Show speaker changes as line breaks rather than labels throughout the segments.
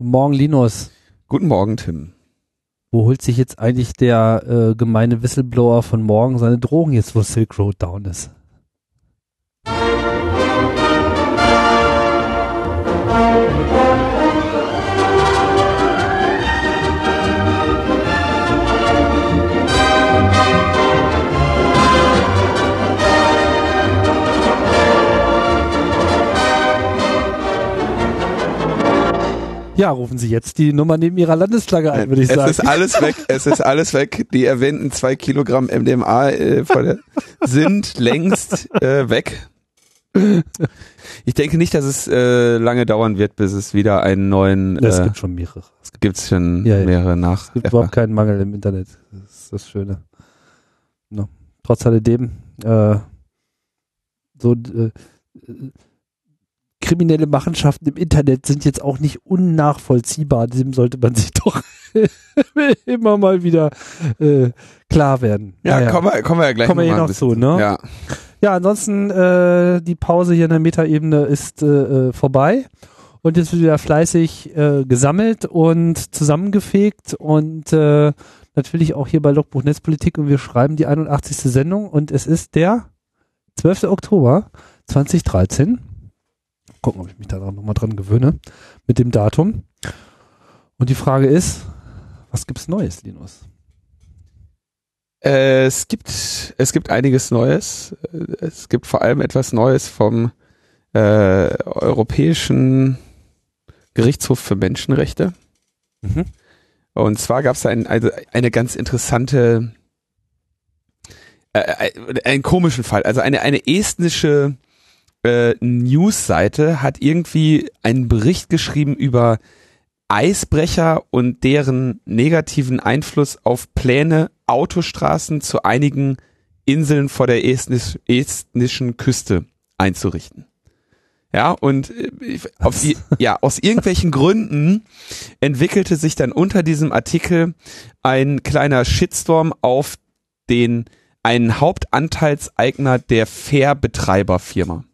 Guten Morgen, Linus.
Guten Morgen, Tim.
Wo holt sich jetzt eigentlich der äh, gemeine Whistleblower von morgen seine Drogen jetzt, wo Silk Road down ist? Ja, rufen Sie jetzt die Nummer neben Ihrer Landesflagge ein, würde ich
es
sagen.
Es ist alles weg, es ist alles weg. Die erwähnten zwei Kilogramm MDMA äh, der, sind längst äh, weg. Ich denke nicht, dass es äh, lange dauern wird, bis es wieder einen neuen.
Äh, es gibt schon mehrere.
Es gibt schon ja, mehrere nach.
Es gibt überhaupt keinen Mangel im Internet. Das ist das Schöne. No. Trotz alledem, äh, so äh, kriminelle Machenschaften im Internet sind jetzt auch nicht unnachvollziehbar. Dem sollte man sich doch immer mal wieder äh, klar werden.
Ja, naja. kommen, wir, kommen wir ja gleich
kommen wir noch, noch zu, ne?
Ja.
Ja, ansonsten äh, die Pause hier in der Metaebene ist äh, äh, vorbei und jetzt wird wieder fleißig äh, gesammelt und zusammengefegt und äh, natürlich auch hier bei Logbuch Netzpolitik und wir schreiben die 81. Sendung und es ist der 12. Oktober 2013 gucken, ob ich mich da nochmal dran gewöhne mit dem Datum. Und die Frage ist, was gibt's Neues, Linus?
Es gibt, es gibt einiges Neues. Es gibt vor allem etwas Neues vom äh, Europäischen Gerichtshof für Menschenrechte. Mhm. Und zwar gab es ein, also eine ganz interessante, äh, äh, einen komischen Fall. Also eine, eine estnische äh, News-Seite hat irgendwie einen Bericht geschrieben über Eisbrecher und deren negativen Einfluss auf Pläne, Autostraßen zu einigen Inseln vor der estnisch, estnischen Küste einzurichten. Ja, und äh, auf, ja, aus irgendwelchen Gründen entwickelte sich dann unter diesem Artikel ein kleiner Shitstorm auf den einen Hauptanteilseigner der Fährbetreiberfirma.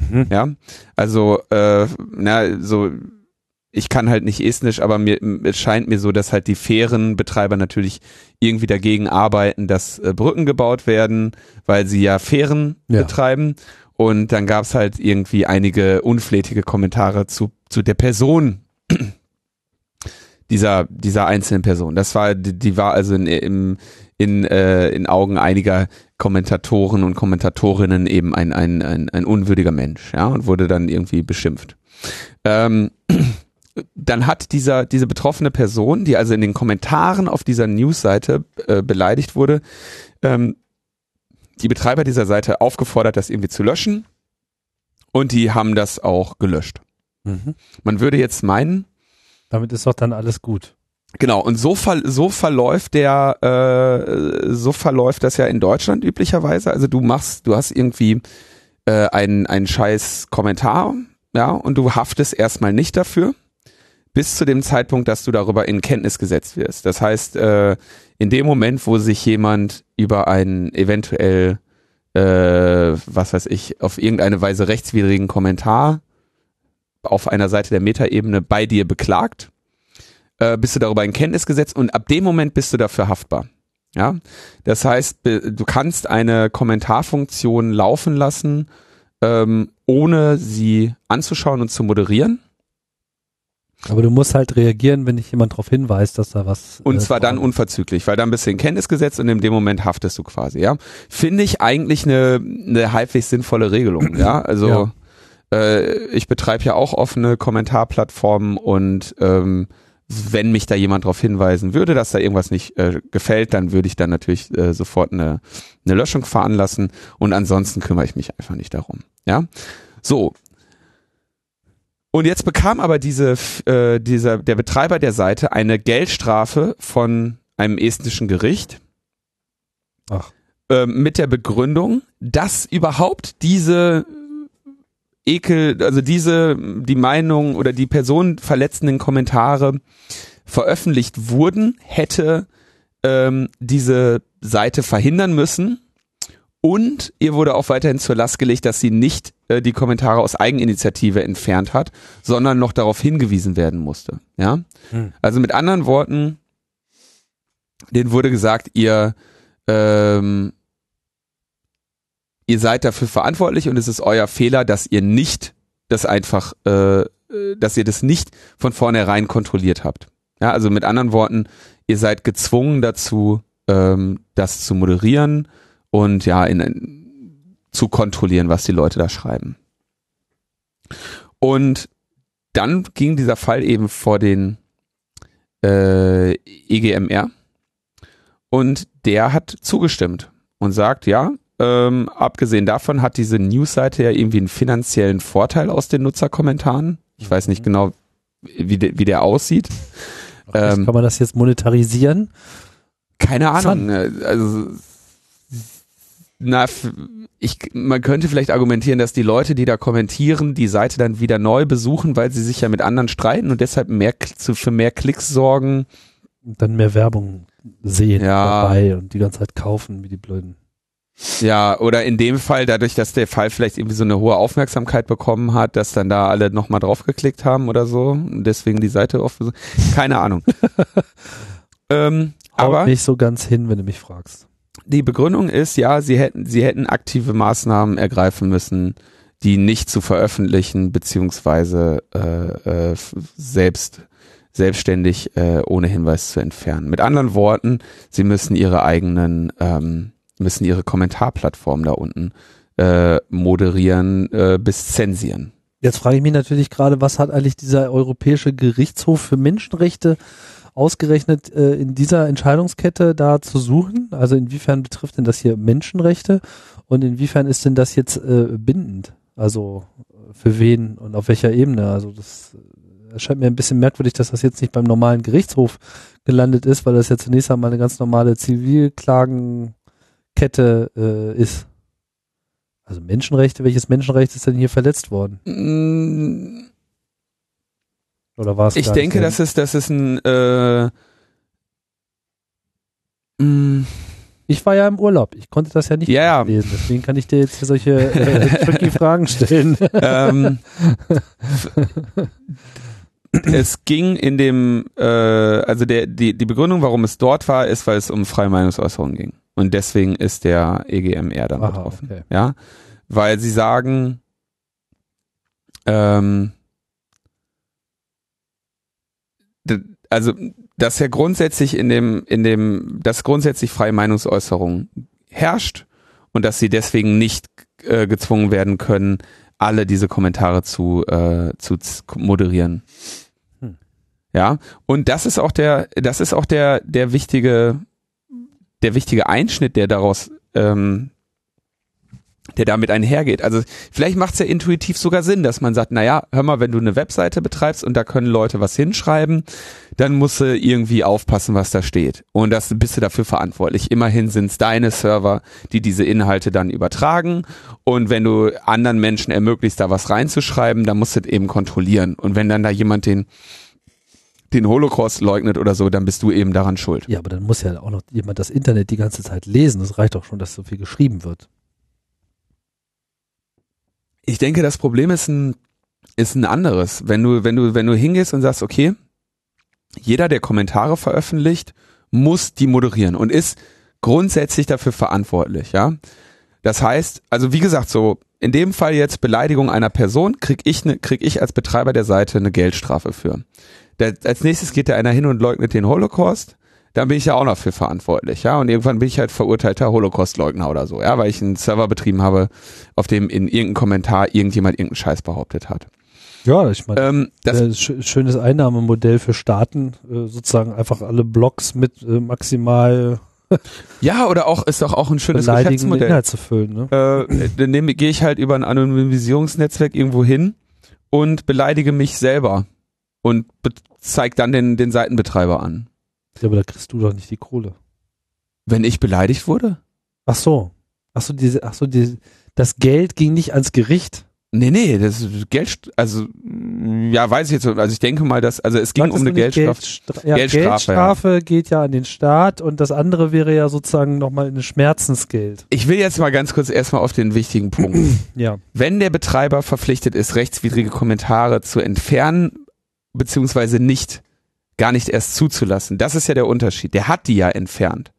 Mhm. Ja, also äh, na so ich kann halt nicht Estnisch, aber mir es scheint mir so, dass halt die Fährenbetreiber natürlich irgendwie dagegen arbeiten, dass äh, Brücken gebaut werden, weil sie ja Fähren ja. betreiben. Und dann gab's halt irgendwie einige unflätige Kommentare zu, zu der Person dieser, dieser einzelnen Person. Das war, die, die war also in, im, in, äh, in Augen einiger Kommentatoren und Kommentatorinnen eben ein, ein, ein, ein unwürdiger Mensch, ja, und wurde dann irgendwie beschimpft. Ähm, dann hat dieser, diese betroffene Person, die also in den Kommentaren auf dieser Newsseite äh, beleidigt wurde, ähm, die Betreiber dieser Seite aufgefordert, das irgendwie zu löschen. Und die haben das auch gelöscht. Mhm. Man würde jetzt meinen.
Damit ist doch dann alles gut.
Genau, und so, ver so verläuft der, äh, so verläuft das ja in Deutschland üblicherweise. Also du machst, du hast irgendwie äh, einen, einen scheiß Kommentar, ja, und du haftest erstmal nicht dafür, bis zu dem Zeitpunkt, dass du darüber in Kenntnis gesetzt wirst. Das heißt, äh, in dem Moment, wo sich jemand über einen eventuell, äh, was weiß ich, auf irgendeine Weise rechtswidrigen Kommentar auf einer Seite der Metaebene bei dir beklagt, äh, bist du darüber in Kenntnis gesetzt und ab dem Moment bist du dafür haftbar. Ja, das heißt, du kannst eine Kommentarfunktion laufen lassen, ähm, ohne sie anzuschauen und zu moderieren.
Aber du musst halt reagieren, wenn dich jemand darauf hinweist, dass da was.
Und äh, zwar dann unverzüglich, weil dann bist du in Kenntnis gesetzt und in dem Moment haftest du quasi, ja. Finde ich eigentlich eine, eine halbwegs sinnvolle Regelung, ja. Also ja. Äh, ich betreibe ja auch offene Kommentarplattformen und ähm, wenn mich da jemand darauf hinweisen würde, dass da irgendwas nicht äh, gefällt, dann würde ich dann natürlich äh, sofort eine, eine Löschung veranlassen und ansonsten kümmere ich mich einfach nicht darum. Ja, so. Und jetzt bekam aber diese, äh, dieser, der Betreiber der Seite eine Geldstrafe von einem estnischen Gericht. Ach. Äh, mit der Begründung, dass überhaupt diese Ekel, also diese, die Meinung oder die personenverletzenden Kommentare veröffentlicht wurden, hätte ähm, diese Seite verhindern müssen Und ihr wurde auch weiterhin zur Last gelegt, dass sie nicht äh, die Kommentare aus Eigeninitiative entfernt hat, sondern noch darauf hingewiesen werden musste. Ja, hm. also mit anderen Worten, denen wurde gesagt, ihr ähm, ihr seid dafür verantwortlich und es ist euer Fehler, dass ihr nicht das einfach, äh, äh dass ihr das nicht von vornherein kontrolliert habt. Ja, also mit anderen Worten, ihr seid gezwungen dazu, ähm, das zu moderieren und ja, in, in, zu kontrollieren, was die Leute da schreiben. Und dann ging dieser Fall eben vor den äh, EGMR und der hat zugestimmt und sagt, ja, ähm, abgesehen davon hat diese Newsseite ja irgendwie einen finanziellen Vorteil aus den Nutzerkommentaren. Ich weiß nicht mhm. genau, wie, de, wie der aussieht.
Ähm, kann man das jetzt monetarisieren?
Keine Ahnung. Fun. Also na, ich, man könnte vielleicht argumentieren, dass die Leute, die da kommentieren, die Seite dann wieder neu besuchen, weil sie sich ja mit anderen streiten und deshalb mehr zu, für mehr Klicks sorgen.
Dann mehr Werbung sehen ja. dabei und die ganze Zeit kaufen, wie die Blöden.
Ja, oder in dem Fall, dadurch, dass der Fall vielleicht irgendwie so eine hohe Aufmerksamkeit bekommen hat, dass dann da alle nochmal draufgeklickt haben oder so und deswegen die Seite offen. Keine Ahnung.
ähm, aber nicht so ganz hin, wenn du mich fragst.
Die Begründung ist, ja, sie hätten, sie hätten aktive Maßnahmen ergreifen müssen, die nicht zu veröffentlichen, beziehungsweise äh, äh, selbst selbstständig äh, ohne Hinweis zu entfernen. Mit anderen Worten, sie müssen ihre eigenen, ähm, müssen ihre Kommentarplattform da unten äh, moderieren äh, bis zensieren.
Jetzt frage ich mich natürlich gerade, was hat eigentlich dieser Europäische Gerichtshof für Menschenrechte ausgerechnet äh, in dieser Entscheidungskette da zu suchen? Also inwiefern betrifft denn das hier Menschenrechte und inwiefern ist denn das jetzt äh, bindend? Also äh, für wen und auf welcher Ebene? Also das erscheint mir ein bisschen merkwürdig, dass das jetzt nicht beim normalen Gerichtshof gelandet ist, weil das ja zunächst einmal eine ganz normale Zivilklagenkette äh, ist. Also Menschenrechte, welches Menschenrecht ist denn hier verletzt worden? Mm, oder war es
Ich denke, das ist, das ist ein äh,
mm. ich war ja im Urlaub. Ich konnte das ja nicht
yeah.
lesen. Deswegen kann ich dir jetzt hier solche äh, tricky Fragen stellen. ähm,
es ging in dem, äh, also der, die, die Begründung, warum es dort war, ist, weil es um freie Meinungsäußerung ging. Und deswegen ist der EGMR dann Aha, betroffen. Okay. Ja, weil sie sagen, ähm, also dass ja grundsätzlich in dem, in dem, dass grundsätzlich freie Meinungsäußerung herrscht und dass sie deswegen nicht äh, gezwungen werden können, alle diese Kommentare zu, äh, zu moderieren. Hm. Ja, und das ist auch der, das ist auch der, der wichtige, der wichtige Einschnitt, der daraus ähm, der damit einhergeht. Also vielleicht macht es ja intuitiv sogar Sinn, dass man sagt, naja, hör mal, wenn du eine Webseite betreibst und da können Leute was hinschreiben, dann musst du irgendwie aufpassen, was da steht. Und das bist du dafür verantwortlich. Immerhin sind es deine Server, die diese Inhalte dann übertragen. Und wenn du anderen Menschen ermöglicht, da was reinzuschreiben, dann musst du das eben kontrollieren. Und wenn dann da jemand den den Holocaust leugnet oder so, dann bist du eben daran schuld.
Ja, aber dann muss ja auch noch jemand das Internet die ganze Zeit lesen. Das reicht doch schon, dass so viel geschrieben wird.
Ich denke, das Problem ist ein, ist ein anderes. Wenn du, wenn du, wenn du hingehst und sagst, okay, jeder, der Kommentare veröffentlicht, muss die moderieren und ist grundsätzlich dafür verantwortlich, ja. Das heißt, also wie gesagt, so in dem Fall jetzt Beleidigung einer Person, krieg ich ne, krieg ich als Betreiber der Seite eine Geldstrafe für. Der, als nächstes geht da einer hin und leugnet den Holocaust dann bin ich ja auch noch für verantwortlich, ja. Und irgendwann bin ich halt verurteilter Holocaust-Leugner oder so, ja, weil ich einen Server betrieben habe, auf dem in irgendeinem Kommentar irgendjemand irgendeinen Scheiß behauptet hat.
Ja, ich meine, ähm, das äh, schönes Einnahmemodell für Staaten, äh, sozusagen einfach alle Blogs mit äh, maximal
ja, oder auch ist doch auch ein schönes Geschäftsmodell.
Inhalt zu füllen, ne?
Äh, dann gehe ich halt über ein Anonymisierungsnetzwerk irgendwo hin und beleidige mich selber und zeig dann den, den Seitenbetreiber an.
Ja, aber da kriegst du doch nicht die Kohle.
Wenn ich beleidigt wurde?
Ach so. Ach so, diese, ach so, diese, das Geld ging nicht ans Gericht.
Nee, nee, das Geld, also Ja, weiß ich jetzt. Also ich denke mal, dass also es ging
Sagtest
um eine Geldstrafe.
Geldstra ja,
Geldstrafe,
Geldstrafe geht ja an den Staat und das andere wäre ja sozusagen nochmal eine Schmerzensgeld.
Ich will jetzt mal ganz kurz erstmal auf den wichtigen Punkt.
Ja.
Wenn der Betreiber verpflichtet ist, rechtswidrige Kommentare zu entfernen, beziehungsweise nicht, gar nicht erst zuzulassen, das ist ja der Unterschied. Der hat die ja entfernt.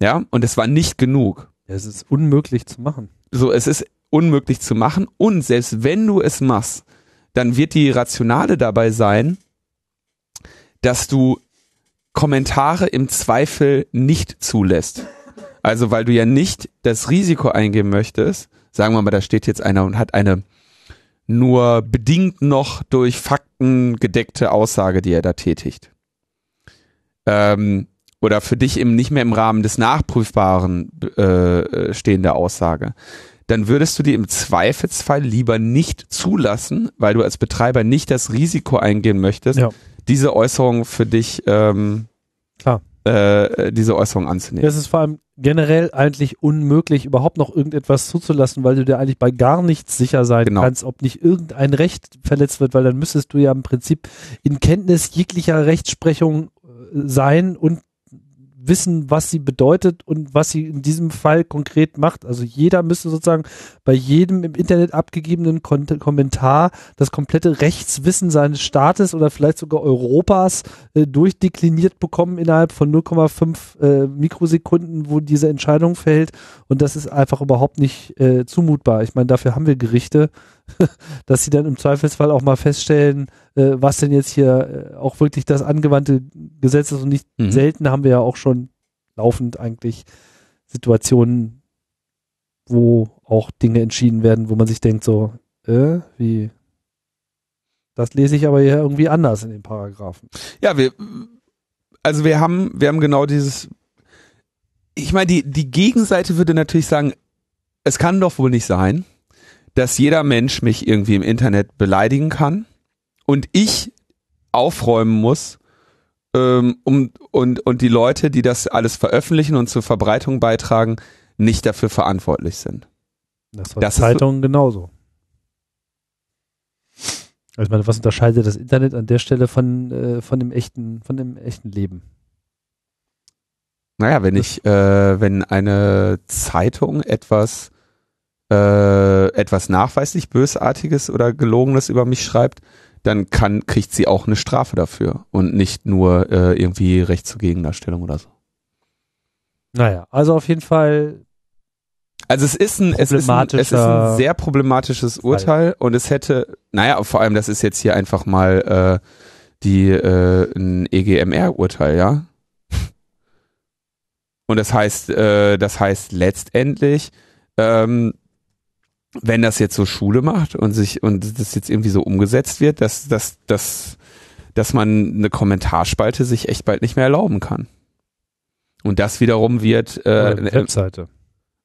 Ja, und es war nicht genug.
Es ist unmöglich zu machen.
So, es ist unmöglich zu machen und selbst wenn du es machst, dann wird die Rationale dabei sein, dass du Kommentare im Zweifel nicht zulässt. Also weil du ja nicht das Risiko eingehen möchtest, sagen wir mal, da steht jetzt einer und hat eine nur bedingt noch durch Fakten gedeckte Aussage, die er da tätigt. Ähm, oder für dich eben nicht mehr im Rahmen des Nachprüfbaren äh, stehende Aussage dann würdest du die im Zweifelsfall lieber nicht zulassen, weil du als Betreiber nicht das Risiko eingehen möchtest,
Ja.
diese Äußerung für dich, ähm,
Klar.
Äh, diese Äußerung anzunehmen.
Es ist vor allem generell eigentlich unmöglich, überhaupt noch irgendetwas zuzulassen, weil du dir eigentlich bei gar nichts sicher sein
Genau.
kannst, ob nicht irgendein Recht verletzt wird, weil dann müsstest du ja im Prinzip in Kenntnis jeglicher Rechtsprechung äh, sein und wissen, was sie bedeutet und was sie in diesem Fall konkret macht. Also jeder müsste sozusagen bei jedem im Internet abgegebenen Kon Kommentar das komplette Rechtswissen seines Staates oder vielleicht sogar Europas äh, durchdekliniert bekommen innerhalb von 0,5 äh, Mikrosekunden, wo diese Entscheidung fällt. Und das ist einfach überhaupt nicht äh, zumutbar. Ich meine, dafür haben wir Gerichte, dass sie dann im Zweifelsfall auch mal feststellen, äh, was denn jetzt hier äh, auch wirklich das angewandte Gesetz ist. Und nicht
Mhm.
selten haben wir ja auch schon laufend eigentlich Situationen, wo auch Dinge entschieden werden, wo man sich denkt so, äh, wie, das lese ich aber hier irgendwie anders in den Paragraphen.
Ja, wir, also wir haben, wir haben genau dieses, ich meine, die, die Gegenseite würde natürlich sagen, es kann doch wohl nicht sein, dass jeder Mensch mich irgendwie im Internet beleidigen kann und ich aufräumen muss, ähm, um, und, und die Leute, die das alles veröffentlichen und zur Verbreitung beitragen, nicht dafür verantwortlich sind.
Das war
Das
Zeitungen genauso. Also ich meine, was unterscheidet das Internet an der Stelle von, äh, von dem echten, von dem echten Leben?
Naja, wenn ich, äh, wenn eine Zeitung etwas, äh, etwas nachweislich Bösartiges oder Gelogenes über mich schreibt, dann kann, kriegt sie auch eine Strafe dafür und nicht nur äh, irgendwie Recht zur Gegendarstellung oder so.
Naja, also auf jeden Fall,
Also es ist ein, es ist ein, es ist ein sehr problematisches Urteil und es hätte, naja, vor allem, das ist jetzt hier einfach mal äh, die äh, ein EGMR-Urteil, ja. Und das heißt, äh, das heißt letztendlich, ähm, wenn das jetzt so Schule macht und sich und das jetzt irgendwie so umgesetzt wird, dass, dass, dass, dass man eine Kommentarspalte sich echt bald nicht mehr erlauben kann. Und das wiederum wird äh,
äh, Webseite.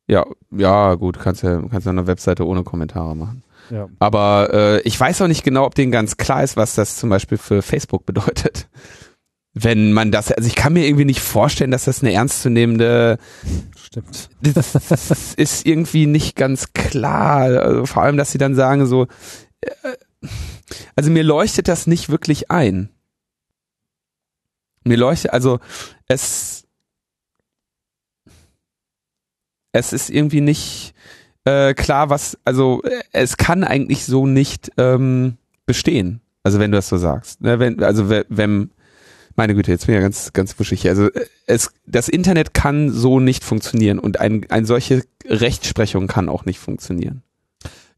ja, ja, gut, kannst ja, kannst ja eine Webseite ohne Kommentare machen.
Ja.
Aber äh, ich weiß auch nicht genau, ob denen ganz klar ist, was das zum Beispiel für Facebook bedeutet. Wenn man das, also ich kann mir irgendwie nicht vorstellen, dass das eine ernstzunehmende,
Stimmt.
das ist irgendwie nicht ganz klar. Also vor allem, dass sie dann sagen so, äh, also mir leuchtet das nicht wirklich ein. Mir leuchtet, also es, es ist irgendwie nicht äh, klar, was, also äh, es kann eigentlich so nicht ähm, bestehen. Also wenn du das so sagst. Ne, wenn, also we- wenn, meine Güte, jetzt bin ich ja ganz, ganz wuschig hier. Also äh, es, das Internet kann so nicht funktionieren und ein, ein solche Rechtsprechung kann auch nicht funktionieren.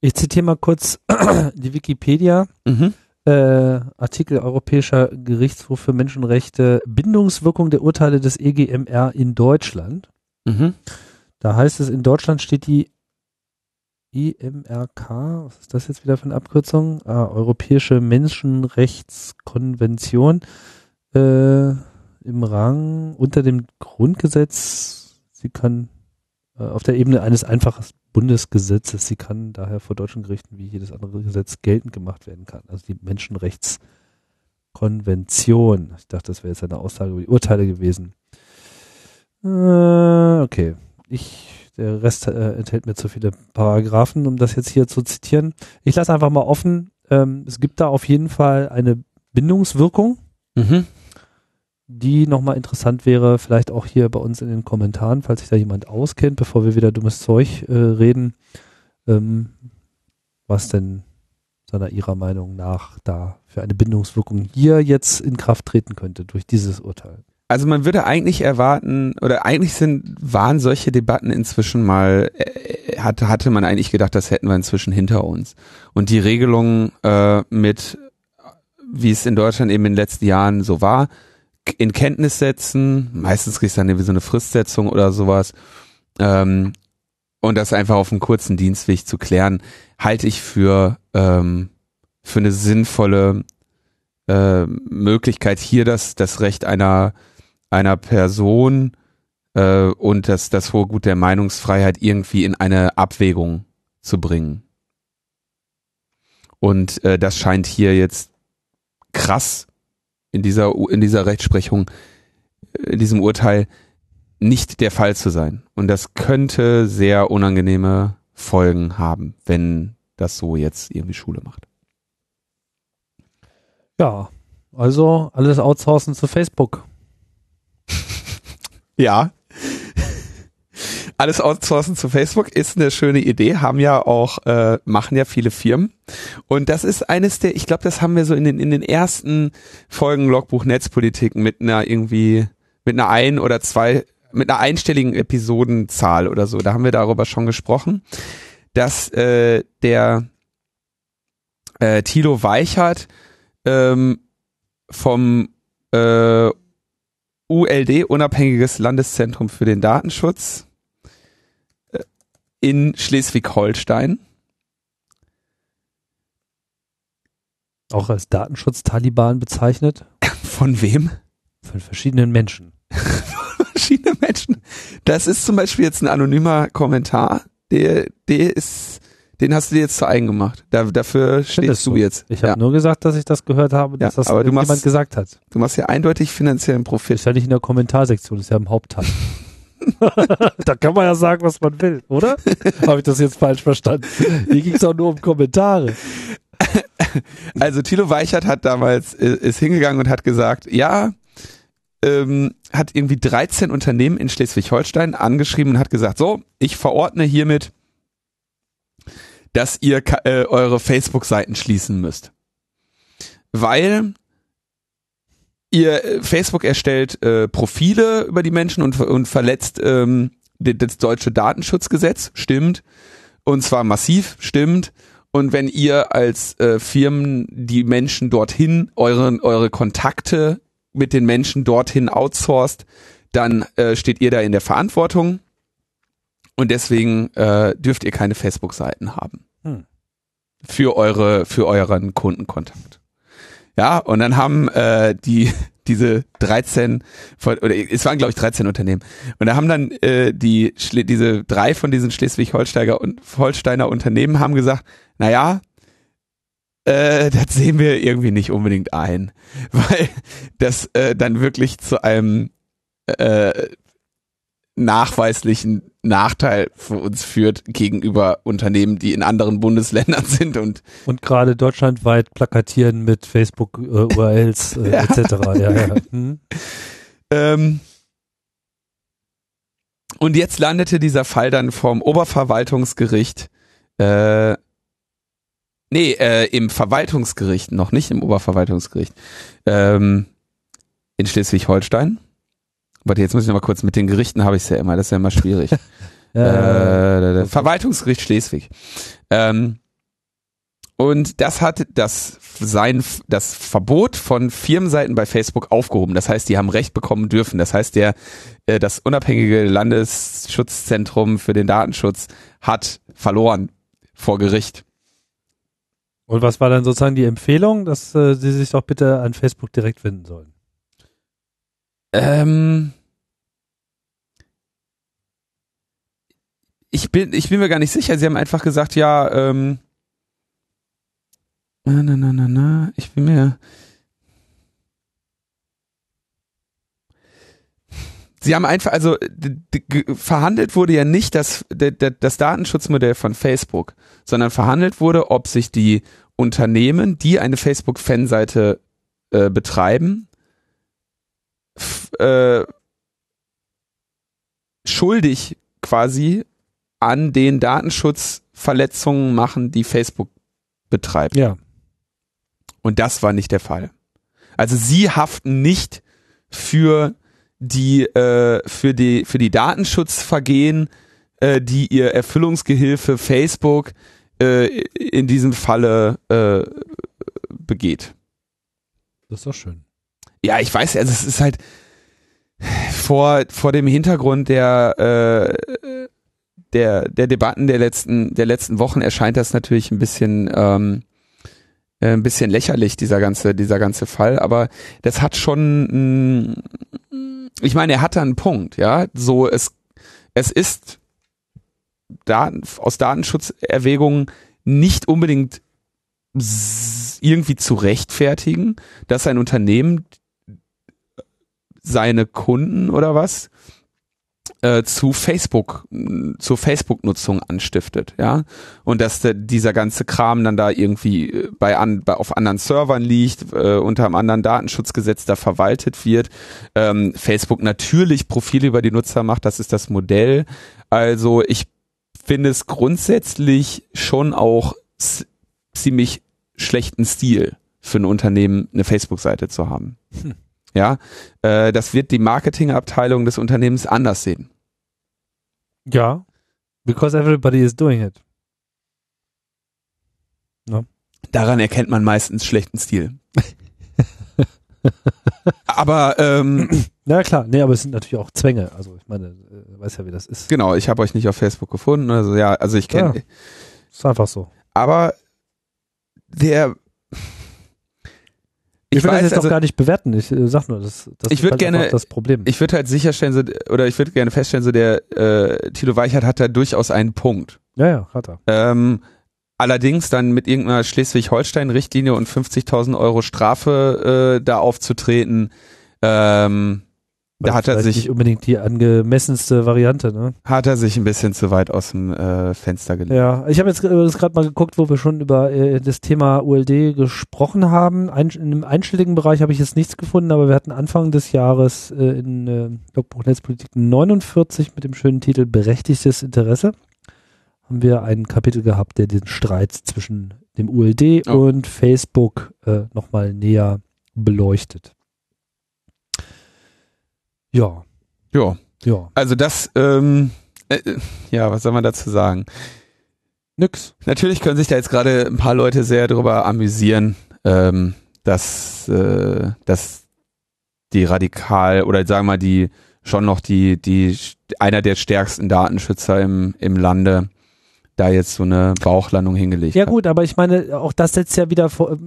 Ich zitiere mal kurz die Wikipedia.
Mhm.
Äh, Artikel Europäischer Gerichtshof für Menschenrechte, Bindungswirkung der Urteile des EGMR in Deutschland.
Mhm.
Da heißt es, in Deutschland steht die EMRK, was ist das jetzt wieder für eine Abkürzung? Ah, Europäische Menschenrechtskonvention äh, im Rang unter dem Grundgesetz. Sie kann äh, auf der Ebene eines einfachen Bundesgesetzes, sie kann daher vor deutschen Gerichten wie jedes andere Gesetz geltend gemacht werden kann. Also die Menschenrechtskonvention. Ich dachte, das wäre jetzt eine Aussage über die Urteile gewesen. Äh, okay. Ich, der Rest äh, enthält mir zu viele Paragraphen, um das jetzt hier zu zitieren. Ich lasse einfach mal offen. ähm, es gibt da auf jeden Fall eine Bindungswirkung,
Mhm.
Die nochmal interessant wäre, vielleicht auch hier bei uns in den Kommentaren, falls sich da jemand auskennt, bevor wir wieder dummes Zeug äh, reden, ähm, was denn seiner ihrer Meinung nach da für eine Bindungswirkung hier jetzt in Kraft treten könnte durch dieses Urteil.
Also man würde eigentlich erwarten, oder eigentlich sind, waren solche Debatten inzwischen mal, äh, hatte, hatte man eigentlich gedacht, das hätten wir inzwischen hinter uns. Und die Regelung äh, mit, wie es in Deutschland eben in den letzten Jahren so war, in Kenntnis setzen, meistens kriegst du dann irgendwie so eine Fristsetzung oder sowas, ähm, und das einfach auf einem kurzen Dienstweg zu klären, halte ich für, ähm, für eine sinnvolle äh, Möglichkeit, hier das, das Recht einer einer Person äh, und das, das hohe Gut der Meinungsfreiheit irgendwie in eine Abwägung zu bringen. Und äh, das scheint hier jetzt krass in dieser, in dieser Rechtsprechung, äh, in diesem Urteil nicht der Fall zu sein. Und das könnte sehr unangenehme Folgen haben, wenn das so jetzt irgendwie Schule macht.
Ja, also alles outsourcen zu Facebook.
Ja. Alles outsourcen zu Facebook ist eine schöne Idee, haben ja auch, äh, machen ja viele Firmen. Und das ist eines der, ich glaube, das haben wir so in den, in den ersten Folgen Logbuch Netzpolitik mit einer irgendwie, mit einer ein oder zwei, mit einer einstelligen Episodenzahl oder so. Da haben wir darüber schon gesprochen, dass äh, der äh, Thilo Weichert ähm, vom äh, ULD, Unabhängiges Landeszentrum für den Datenschutz in Schleswig-Holstein.
Auch als Datenschutz-Taliban bezeichnet.
Von wem?
Von verschiedenen Menschen.
Verschiedene Menschen. Das ist zum Beispiel jetzt ein anonymer Kommentar. Der, der ist, den hast du dir jetzt zu eigen gemacht. Da, dafür stehst du
du?
jetzt.
Ich habe
ja.
nur gesagt, dass ich das gehört habe, dass
Ja,
das
aber du
jemand
machst-
gesagt hat.
Du machst ja eindeutig finanziellen Profit.
Ist ja nicht in der Kommentarsektion, ist ja im Hauptteil. da kann man ja sagen, was man will, oder? Habe ich das jetzt falsch verstanden? Hier ging es auch nur um Kommentare.
Also Thilo Weichert hat damals, äh, ist hingegangen und hat gesagt, ja, ähm, hat irgendwie 13 Unternehmen in Schleswig-Holstein angeschrieben und hat gesagt, so, ich verordne hiermit, dass ihr äh, eure Facebook-Seiten schließen müsst. Weil ihr äh, Facebook erstellt äh, Profile über die Menschen und, und verletzt ähm, das deutsche Datenschutzgesetz, stimmt. Und zwar massiv, stimmt. Und wenn ihr als äh, Firmen die Menschen dorthin, eure, eure Kontakte mit den Menschen dorthin outsourced, dann äh, steht ihr da in der Verantwortung. Und deswegen äh, dürft ihr keine Facebook-Seiten haben.
Hm.
Für eure, für euren Kundenkontakt. Ja, und dann haben äh, die diese 13 von, oder es waren glaube ich 13 Unternehmen. Und da haben dann äh, die diese drei von diesen Schleswig-Holsteiner und Holsteiner Unternehmen haben gesagt, naja, äh, das sehen wir irgendwie nicht unbedingt ein, weil das äh, dann wirklich zu einem äh, nachweislichen Nachteil für uns führt gegenüber Unternehmen, die in anderen Bundesländern sind und
Und gerade deutschlandweit plakatieren mit Facebook-URLs äh,
Ja.
etc. Ja, ja. Hm?
Ähm, und jetzt landete dieser Fall dann vom Oberverwaltungsgericht, äh, nee, äh, im Verwaltungsgericht, noch nicht im Oberverwaltungsgericht, ähm, in Schleswig-Holstein. Warte, jetzt muss ich noch mal kurz, mit den Gerichten habe ich es ja immer, das ist ja immer schwierig. Äh, Verwaltungsgericht Schleswig. Ähm, und das hat das sein das Verbot von Firmenseiten bei Facebook aufgehoben. Das heißt, die haben Recht bekommen dürfen. Das heißt, der äh, das unabhängige Landesschutzzentrum für den Datenschutz hat verloren vor Gericht.
Und was war dann sozusagen die Empfehlung, dass äh, sie sich doch bitte an Facebook direkt wenden sollen?
Ähm, ich bin, ich bin mir gar nicht sicher. Sie haben einfach gesagt, ja, ähm, na, na, na, na, na, ich bin mir. Sie haben einfach, also verhandelt wurde ja nicht das, das Datenschutzmodell von Facebook, sondern verhandelt wurde, ob sich die Unternehmen, die eine Facebook-Fanseite äh, betreiben, äh, schuldig quasi an den Datenschutzverletzungen machen, die Facebook betreibt.
Ja.
Und das war nicht der Fall. Also sie haften nicht für die äh, für die für die Datenschutzvergehen, äh, die ihr Erfüllungsgehilfe Facebook äh, in diesem Falle äh, begeht.
Das ist doch schön.
Ja, ich weiß, also es ist halt vor vor dem Hintergrund der äh, der der Debatten der letzten der letzten Wochen erscheint das natürlich ein bisschen ähm, äh, ein bisschen lächerlich dieser ganze dieser ganze Fall, aber das hat schon ich meine, er hatte einen Punkt, ja, so es es ist Daten, aus Datenschutzerwägungen nicht unbedingt irgendwie zu rechtfertigen, dass ein Unternehmen seine Kunden oder was äh, zu Facebook, zur Facebook-Nutzung anstiftet, ja. Und dass der, dieser ganze Kram dann da irgendwie äh, bei, an, bei auf anderen Servern liegt, äh, unter einem anderen Datenschutzgesetz da verwaltet wird. Ähm, Facebook natürlich Profile über die Nutzer macht, das ist das Modell. Also ich finde es grundsätzlich schon auch ziemlich schlechten Stil für ein Unternehmen, eine Facebook-Seite zu haben. Hm. Ja, äh, das wird die Marketingabteilung des Unternehmens anders sehen.
Ja, because everybody is doing it.
No. Daran erkennt man meistens schlechten Stil. aber ähm,
na klar, nee, aber es sind natürlich auch Zwänge. Also ich meine, äh, weiß ja, wie das ist.
Genau, ich habe euch nicht auf Facebook gefunden. Also ja, also ich kenne. Ja,
ist einfach so.
Aber der
ich, will weiß, das jetzt also, auch gar nicht bewerten. Ich äh, sag nur, das, das
ich würde
halt
gerne
das Problem.
Ich würde halt sicherstellen, so, oder ich würde gerne feststellen, so der äh, Tilo Weichert hat da durchaus einen Punkt.
Ja, ja, hat er.
Ähm, allerdings dann mit irgendeiner Schleswig-Holstein-Richtlinie und 50.000 Euro Strafe äh, da aufzutreten, ähm, da hat er sich
nicht unbedingt die angemessenste Variante, ne?
Hat er sich ein bisschen zu weit aus dem äh, Fenster gelegt.
Ja, ich habe jetzt gerade mal geguckt, wo wir schon über äh, das Thema ULD gesprochen haben. Ein, in einem einstelligen Bereich habe ich jetzt nichts gefunden, aber wir hatten Anfang des Jahres äh, in äh, Logbuch Netzpolitik 49 mit dem schönen Titel Berechtigtes Interesse haben wir ein Kapitel gehabt, der den Streit zwischen dem ULD oh. und Facebook äh, nochmal näher beleuchtet. Ja.
Ja. Ja. Also das, ähm, äh, ja, was soll man dazu sagen?
Nix.
Natürlich können sich da jetzt gerade ein paar Leute sehr darüber amüsieren, ähm, dass, äh, dass die radikal oder sagen wir mal die schon noch die, die, einer der stärksten Datenschützer im, im Lande da jetzt so eine Bauchlandung hingelegt
ja, hat. Ja gut, aber ich meine, auch das setzt ja wieder vor,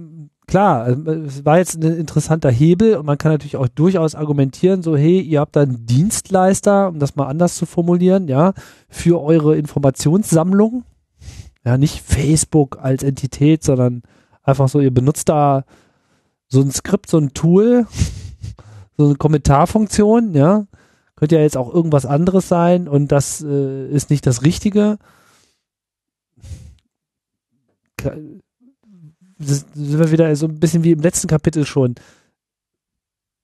klar, äh, es war jetzt ein interessanter Hebel und man kann natürlich auch durchaus argumentieren, so hey, ihr habt da einen Dienstleister, um das mal anders zu formulieren, ja, für eure Informationssammlung. Ja, nicht Facebook als Entität, sondern einfach so, ihr benutzt da so ein Skript, so ein Tool, so eine Kommentarfunktion, ja. Könnte ja jetzt auch irgendwas anderes sein und das äh, ist nicht das Richtige sind wir wieder so ein bisschen wie im letzten Kapitel schon.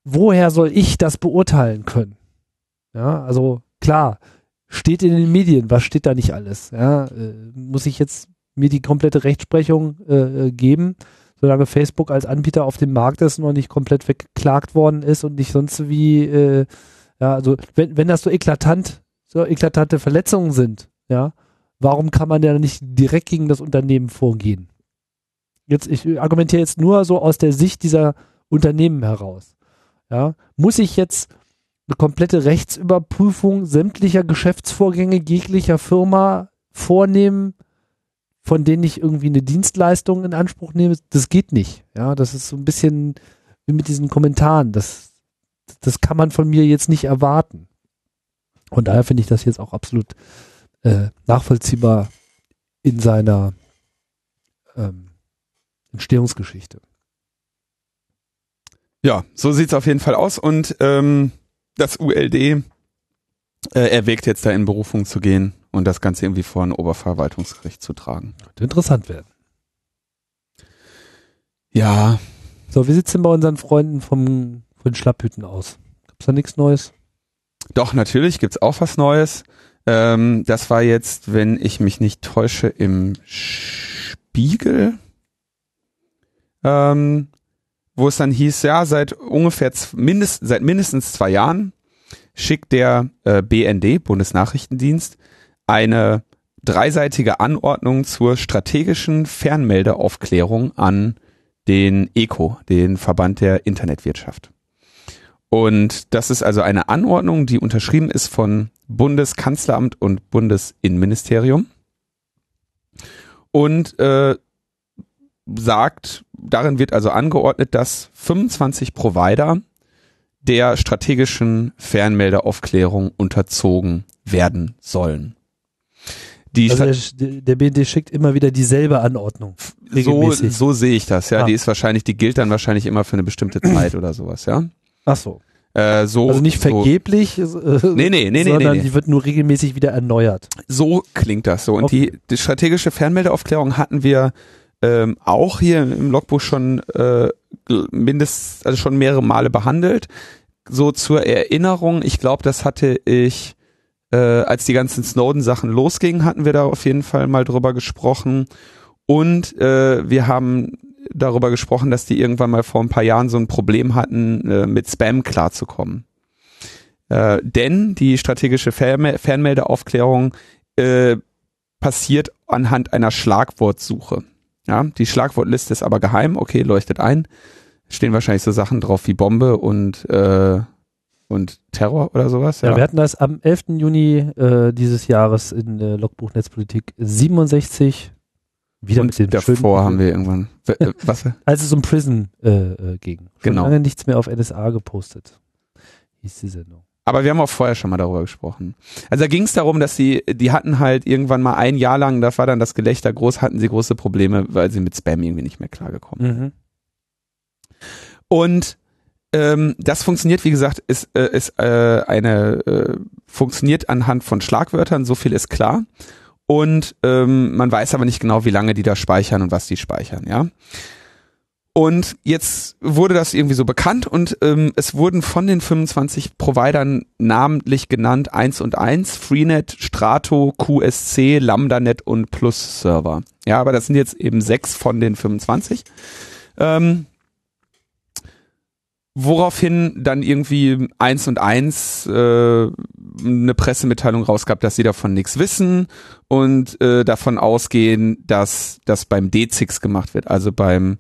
Woher soll ich das beurteilen können? Ja, also klar, steht in den Medien, was steht da nicht alles? Ja, äh, muss ich jetzt mir die komplette Rechtsprechung äh, äh, geben, solange Facebook als Anbieter auf dem Markt ist und noch nicht komplett weggeklagt worden ist und nicht sonst wie, äh, ja, also wenn, wenn das so eklatant, so eklatante Verletzungen sind, ja, warum kann man ja nicht direkt gegen das Unternehmen vorgehen? Jetzt, ich argumentiere jetzt nur so aus der Sicht dieser Unternehmen heraus. Ja, muss ich jetzt eine komplette Rechtsüberprüfung sämtlicher Geschäftsvorgänge jeglicher Firma vornehmen, von denen ich irgendwie eine Dienstleistung in Anspruch nehme? Das geht nicht. Ja, das ist so ein bisschen wie mit diesen Kommentaren. Das, das kann man von mir jetzt nicht erwarten. Und daher finde ich das jetzt auch absolut äh, nachvollziehbar in seiner ähm, Entstehungsgeschichte.
Ja, so sieht's auf jeden Fall aus und ähm, das ULD äh, erwägt jetzt da in Berufung zu gehen und das Ganze irgendwie vor ein Oberverwaltungsgericht zu tragen.
Könnte interessant werden.
Ja.
So, wie sieht's denn bei unseren Freunden vom, von Schlapphüten aus? Gibt's da nichts Neues?
Doch, natürlich gibt's auch was Neues. Ähm, das war jetzt, wenn ich mich nicht täusche, im Spiegel, ähm, wo es dann hieß, ja, seit ungefähr mindest, seit mindestens zwei Jahren schickt der äh, BND, Bundesnachrichtendienst, eine dreiseitige Anordnung zur strategischen Fernmeldeaufklärung an den ECO, den Verband der Internetwirtschaft. Und das ist also eine Anordnung, die unterschrieben ist von Bundeskanzleramt und Bundesinnenministerium und äh, sagt, darin wird also angeordnet, dass 25 Provider der strategischen Fernmeldeaufklärung unterzogen werden sollen.
Die also der, der, BND schickt immer wieder dieselbe Anordnung.
So, so sehe ich das, ja. Ah. Die ist wahrscheinlich, die gilt dann wahrscheinlich immer für eine bestimmte Zeit oder sowas, ja.
Ach so.
Äh, so,
also nicht vergeblich,
so. äh, nee, nee, nee,
sondern
nee, nee.
die wird nur regelmäßig wieder erneuert.
So klingt das so. Und okay. die, die strategische Fernmeldeaufklärung hatten wir ähm, auch hier im Logbuch schon äh, mindestens, also schon mehrere Male behandelt. So zur Erinnerung, ich glaube, das hatte ich äh, als die ganzen Snowden-Sachen losgingen, hatten wir da auf jeden Fall mal drüber gesprochen. Und äh, wir haben darüber gesprochen, dass die irgendwann mal vor ein paar Jahren so ein Problem hatten, äh, mit Spam klarzukommen. Äh, denn die strategische Fernme Fernmeldeaufklärung äh, passiert anhand einer Schlagwortsuche. Ja, die Schlagwortliste ist aber geheim, okay, leuchtet ein. Stehen wahrscheinlich so Sachen drauf wie Bombe und äh, und Terror oder sowas.
Ja, ja wir hatten das am 11. Juni äh, dieses Jahres in äh, Logbuch Netzpolitik 67.
Wieder und mit dem davor haben wir irgendwann
äh, was? Als es um Prison äh, äh, ging. Schon
genau.
lange nichts mehr auf NSA gepostet. Hieß die Sendung.
Aber wir haben auch vorher schon mal darüber gesprochen. Also da ging es darum, dass sie, die hatten halt irgendwann mal ein Jahr lang, da war dann das Gelächter groß, hatten sie große Probleme, weil sie mit Spam irgendwie nicht mehr klargekommen
mhm.
Und ähm, das funktioniert, wie gesagt, ist, äh, ist äh, eine äh, funktioniert anhand von Schlagwörtern, so viel ist klar. Und ähm, man weiß aber nicht genau, wie lange die da speichern und was die speichern, ja. Und jetzt wurde das irgendwie so bekannt und ähm, es wurden von den 25 Providern namentlich genannt 1 und 1, Freenet, Strato, QSC, LambdaNet und Plus Server. Ja, aber das sind jetzt eben sechs von den 25. Ähm, Woraufhin dann irgendwie eins und eins äh, eine Pressemitteilung rausgab, dass sie davon nichts wissen und äh, davon ausgehen, dass das beim DZIX gemacht wird, also beim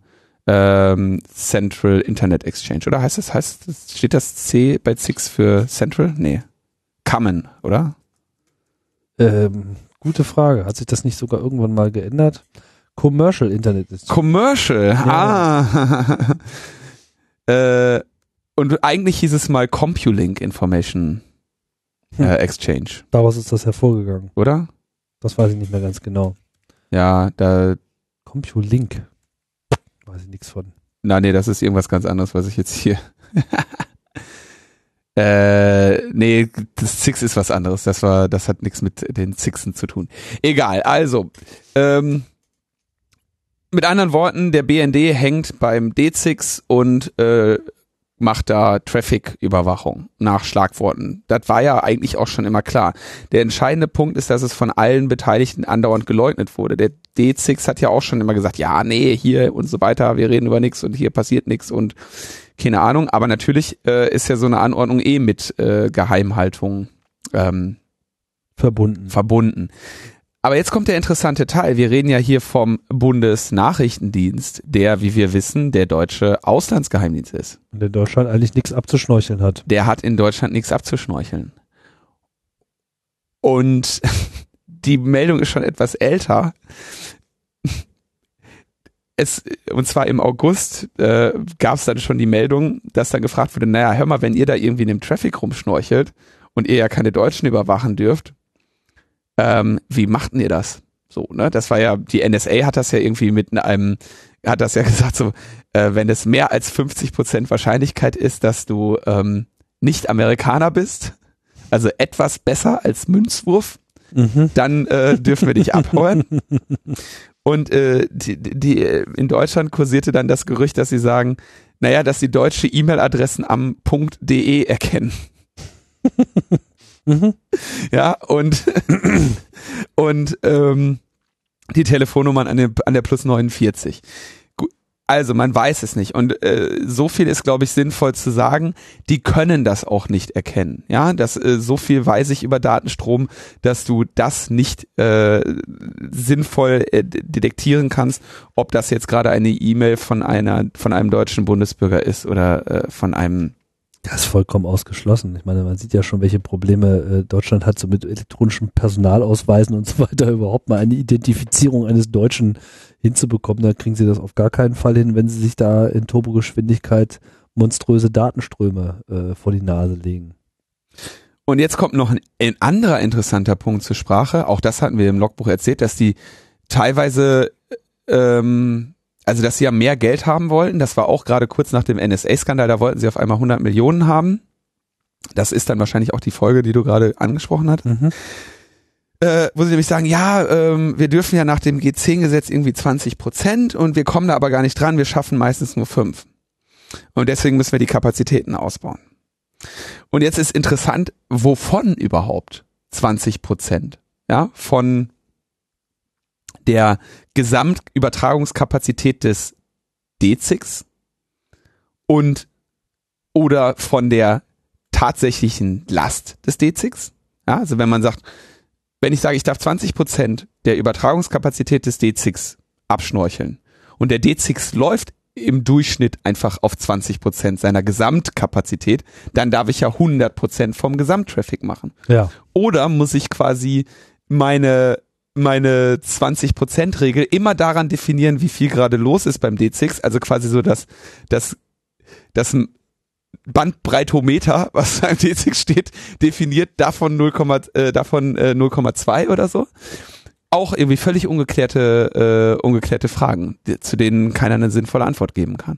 ähm, Central Internet Exchange. Oder heißt das, heißt das, steht das C bei ZIX für Central? Nee. Common, oder?
Ähm, gute Frage. Hat sich das nicht sogar irgendwann mal geändert? Commercial Internet
Exchange. Commercial, ja. ah. Äh, und eigentlich hieß es mal CompuLink Information äh, hm. Exchange.
Daraus ist das hervorgegangen.
Oder?
Das weiß ich nicht mehr ganz genau.
Ja, da.
CompuLink. Weiß ich nichts von.
Na, nee, das ist irgendwas ganz anderes, was ich jetzt hier. äh, nee, das Zix ist was anderes. Das war, das hat nichts mit den Zixen zu tun. Egal, also, ähm, mit anderen Worten, der BND hängt beim D-Zix und äh, macht da Traffic-Überwachung nach Schlagworten. Das war ja eigentlich auch schon immer klar. Der entscheidende Punkt ist, dass es von allen Beteiligten andauernd geleugnet wurde. Der D6 hat ja auch schon immer gesagt, ja, nee, hier und so weiter, wir reden über nichts und hier passiert nichts und keine Ahnung. Aber natürlich äh, ist ja so eine Anordnung eh mit äh, Geheimhaltung ähm,
verbunden.
verbunden. Aber jetzt kommt der interessante Teil. Wir reden ja hier vom Bundesnachrichtendienst, der, wie wir wissen, der deutsche Auslandsgeheimdienst ist.
Und in Deutschland eigentlich nichts abzuschnorcheln hat.
Der hat in Deutschland nichts abzuschnorcheln. Und die Meldung ist schon etwas älter. Es, und zwar im August äh, gab es dann schon die Meldung, dass dann gefragt wurde, naja, hör mal, wenn ihr da irgendwie in dem Traffic rumschnorchelt und ihr ja keine Deutschen überwachen dürft, ähm, wie machten ihr das? So, ne? Das war ja, die NSA hat das ja irgendwie mit einem, hat das ja gesagt, so, äh, wenn es mehr als 50 Prozent Wahrscheinlichkeit ist, dass du ähm, nicht Amerikaner bist, also etwas besser als Münzwurf, mhm. dann äh, dürfen wir dich abholen. Und äh, die, die, in Deutschland kursierte dann das Gerücht, dass sie sagen, naja, dass sie deutsche E-Mail-Adressen am .de erkennen. mhm. Ja, und, und ähm, die Telefonnummern an, der, an der Plus 49. Also man weiß es nicht und äh, so viel ist, glaube ich, sinnvoll zu sagen. Die können das auch nicht erkennen. Ja, das äh, so viel weiß ich über Datenstrom, dass du das nicht äh, sinnvoll äh, detektieren kannst, ob das jetzt gerade eine E-Mail von einer von einem deutschen Bundesbürger ist oder äh, von einem
das ist vollkommen ausgeschlossen. Ich meine, man sieht ja schon, welche Probleme äh, Deutschland hat, so mit elektronischen Personalausweisen und so weiter, überhaupt mal eine Identifizierung eines Deutschen hinzubekommen. Da kriegen sie das auf gar keinen Fall hin, wenn sie sich da in Turbogeschwindigkeit monströse Datenströme äh, vor die Nase legen.
Und jetzt kommt noch ein, ein anderer interessanter Punkt zur Sprache. Auch das hatten wir im Logbuch erzählt, dass die teilweise ähm, also dass sie ja mehr Geld haben wollten. Das war auch gerade kurz nach dem NSA-Skandal, da wollten sie auf einmal 100 Millionen haben. Das ist dann wahrscheinlich auch die Folge, die du gerade angesprochen hast. Mhm. Äh, wo sie nämlich sagen, ja, ähm, wir dürfen ja nach dem G10-Gesetz irgendwie 20 Prozent und wir kommen da aber gar nicht dran, wir schaffen meistens nur fünf. Und deswegen müssen wir die Kapazitäten ausbauen. Und jetzt ist interessant, wovon überhaupt 20 Prozent? Ja, von der Gesamtübertragungskapazität des DZIGs und oder von der tatsächlichen Last des DZIGs. Ja, also wenn man sagt, wenn ich sage, ich darf 20 Prozent der Übertragungskapazität des DZIGs abschnorcheln und der DZIGs läuft im Durchschnitt einfach auf 20 Prozent seiner Gesamtkapazität, dann darf ich ja 100 Prozent vom Gesamttraffic machen.
Ja.
Oder muss ich quasi meine meine 20%-Regel immer daran definieren, wie viel gerade los ist beim D6, also quasi so das, das, das Bandbreitometer, was beim D6 steht, definiert davon 0, äh, davon äh, 0,2 oder so. Auch irgendwie völlig ungeklärte, äh, ungeklärte Fragen, zu denen keiner eine sinnvolle Antwort geben kann.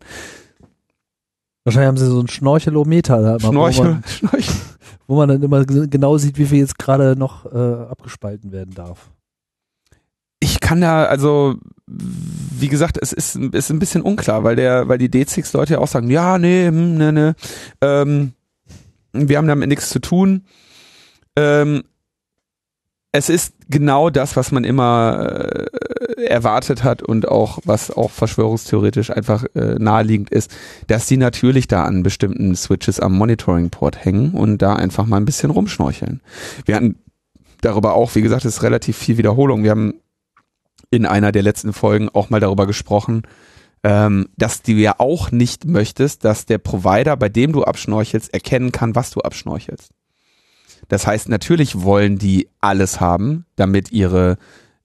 Wahrscheinlich haben sie so ein Schnorchelometer da
immer, Schnorchel, wo, man, Schnorchel.
wo man dann immer genau sieht, wie viel jetzt gerade noch äh, abgespalten werden darf
ich kann da, also, wie gesagt, es ist, ist ein bisschen unklar, weil der, weil die D6-Leute ja auch sagen, ja, nee, hm, nee, nee, ähm, wir haben damit nichts zu tun. Ähm, es ist genau das, was man immer äh, erwartet hat und auch, was auch verschwörungstheoretisch einfach äh, naheliegend ist, dass die natürlich da an bestimmten Switches am Monitoring-Port hängen und da einfach mal ein bisschen rumschnorcheln. Wir hatten darüber auch, wie gesagt, es ist relativ viel Wiederholung. Wir haben in einer der letzten Folgen auch mal darüber gesprochen, ähm, dass du ja auch nicht möchtest, dass der Provider, bei dem du abschnorchelst, erkennen kann, was du abschnorchelst. Das heißt, natürlich wollen die alles haben, damit ihre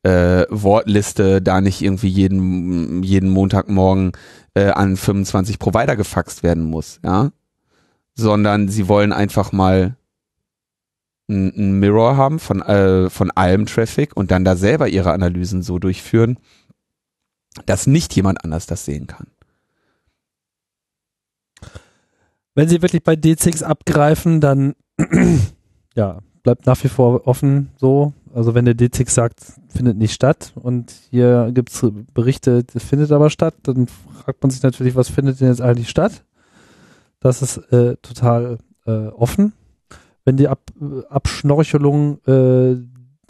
äh, Wortliste da nicht irgendwie jeden, jeden Montagmorgen äh, an 25 Provider gefaxt werden muss, ja. Sondern sie wollen einfach mal ein Mirror haben von, äh, von allem Traffic und dann da selber ihre Analysen so durchführen, dass nicht jemand anders das sehen kann.
Wenn sie wirklich bei D6 abgreifen, dann ja, bleibt nach wie vor offen so. Also wenn der D6 sagt, findet nicht statt und hier gibt es Berichte, findet aber statt, dann fragt man sich natürlich, was findet denn jetzt eigentlich statt? Das ist äh, total äh, offen wenn die Ab Abschnorchelung äh,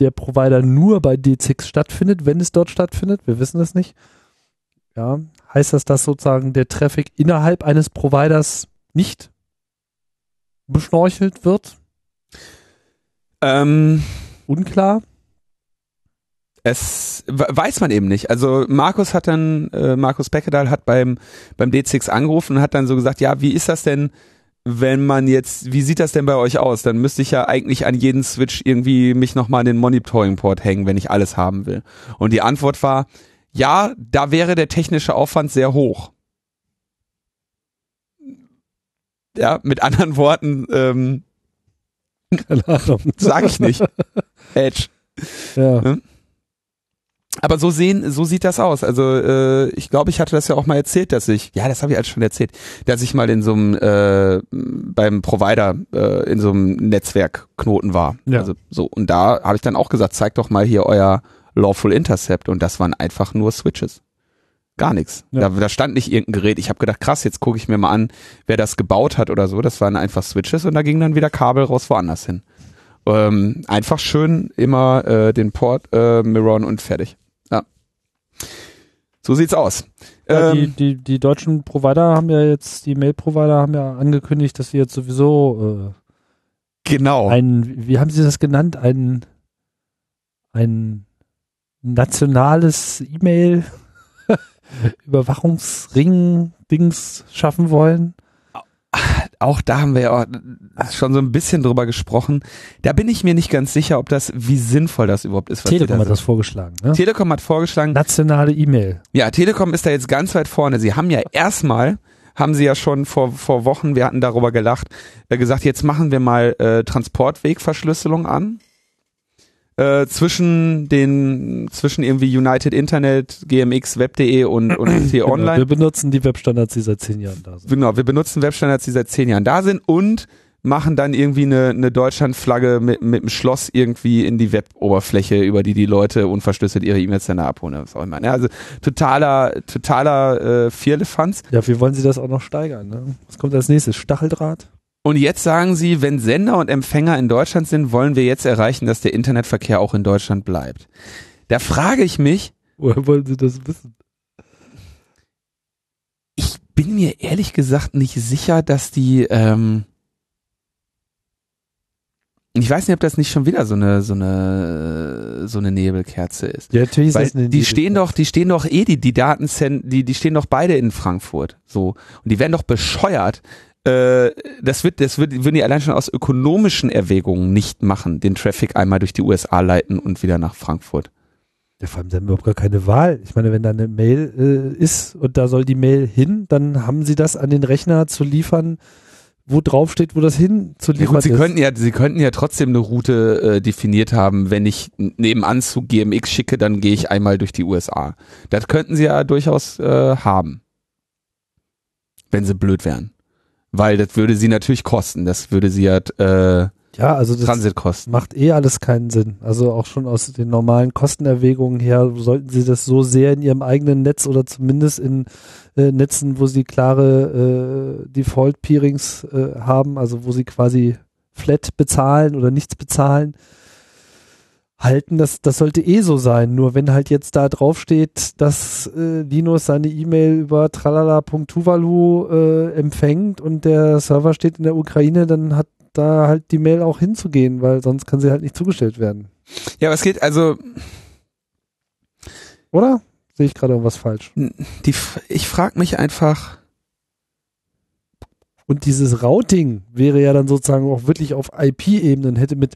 der Provider nur bei D6 stattfindet, wenn es dort stattfindet, wir wissen es nicht, ja, heißt das, dass sozusagen der Traffic innerhalb eines Providers nicht beschnorchelt wird?
Ähm,
Unklar.
Es weiß man eben nicht. Also Markus hat dann, äh, Markus Beckedahl hat beim, beim D6 angerufen und hat dann so gesagt, ja, wie ist das denn? Wenn man jetzt, wie sieht das denn bei euch aus? Dann müsste ich ja eigentlich an jeden Switch irgendwie mich nochmal an den Monitoring-Port hängen, wenn ich alles haben will. Und die Antwort war, ja, da wäre der technische Aufwand sehr hoch. Ja, mit anderen Worten, ähm,
Keine Ahnung.
sag ich nicht. Edge.
Ja. Hm?
Aber so sehen, so sieht das aus. Also äh, ich glaube, ich hatte das ja auch mal erzählt, dass ich, ja, das habe ich alles schon erzählt, dass ich mal in so einem äh, beim Provider äh, in so einem Netzwerkknoten war.
Ja.
Also so und da habe ich dann auch gesagt, zeigt doch mal hier euer Lawful Intercept und das waren einfach nur Switches. Gar nichts. Ja. Da, da stand nicht irgendein Gerät. Ich habe gedacht, krass, jetzt gucke ich mir mal an, wer das gebaut hat oder so. Das waren einfach Switches und da ging dann wieder Kabel raus woanders hin. Ähm, einfach schön immer äh, den Port äh, mirrorn und fertig. Ja. So sieht's aus.
Ja, ähm, die, die, die deutschen Provider haben ja jetzt, die Mail-Provider haben ja angekündigt, dass sie jetzt sowieso äh,
genau
ein, wie haben sie das genannt, ein ein nationales E-Mail Überwachungsring Dings schaffen wollen
auch da haben wir ja schon so ein bisschen drüber gesprochen. Da bin ich mir nicht ganz sicher, ob das, wie sinnvoll das überhaupt ist.
Telekom
da
hat das vorgeschlagen. Ne?
Telekom hat vorgeschlagen.
Nationale E-Mail.
Ja, Telekom ist da jetzt ganz weit vorne. Sie haben ja erstmal, haben sie ja schon vor, vor Wochen, wir hatten darüber gelacht, äh, gesagt, jetzt machen wir mal äh, Transportwegverschlüsselung an äh, zwischen den zwischen irgendwie United Internet, GMX, Web.de und und
T
Online. Genau,
wir benutzen die Webstandards, die seit zehn Jahren da sind.
Genau, wir benutzen Webstandards, die seit zehn Jahren da sind und machen dann irgendwie eine, eine Deutschlandflagge mit, mit einem Schloss irgendwie in die Web-Oberfläche, über die die Leute unverschlüsselt ihre E-Mails dann abholen. Was auch immer. Ja, also totaler, totaler äh, Vierlefanz.
Ja, wie wollen Sie das auch noch steigern? Ne? Was kommt als nächstes? Stacheldraht?
Und jetzt sagen sie, wenn Sender und Empfänger in Deutschland sind, wollen wir jetzt erreichen, dass der Internetverkehr auch in Deutschland bleibt. Da frage ich mich.
Woher wollen Sie das wissen?
Ich bin mir ehrlich gesagt nicht sicher, dass die, ähm, ich weiß nicht, ob das nicht schon wieder so eine so eine so eine Nebelkerze ist.
Ja, natürlich
Weil
ist das eine
die stehen doch, die stehen doch eh die die Datencent, die die stehen doch beide in Frankfurt, so und die werden doch bescheuert, äh, das wird, das wird, würden die allein schon aus ökonomischen Erwägungen nicht machen, den Traffic einmal durch die USA leiten und wieder nach Frankfurt.
Ja, vor allem, sie haben überhaupt gar keine Wahl. Ich meine, wenn da eine Mail äh, ist und da soll die Mail hin, dann haben sie das an den Rechner zu liefern, wo drauf steht, wo das hin zu liefern ja gut,
sie ist. Könnten ja, sie könnten ja trotzdem eine Route äh, definiert haben. Wenn ich nebenan zu GMX schicke, dann gehe ich einmal durch die USA. Das könnten sie ja durchaus äh, haben. Wenn sie blöd wären. Weil das würde sie natürlich kosten. Das würde sie halt äh,
ja, also das
Transit kosten.
macht eh alles keinen Sinn. Also auch schon aus den normalen Kostenerwägungen her sollten sie das so sehr in ihrem eigenen Netz oder zumindest in äh, Netzen, wo sie klare äh, Default-Peerings äh, haben, also wo sie quasi flat bezahlen oder nichts bezahlen, halten. Das, das sollte eh so sein. Nur wenn halt jetzt da drauf steht, dass äh, Linus seine E-Mail über tralala.tuvalu äh, empfängt und der Server steht in der Ukraine, dann hat da halt die Mail auch hinzugehen, weil sonst kann sie halt nicht zugestellt werden.
Ja, was geht also.
Oder? Sehe ich gerade irgendwas falsch?
Die, ich frage mich einfach.
Und dieses Routing wäre ja dann sozusagen auch wirklich auf IP-Ebenen, hätte mit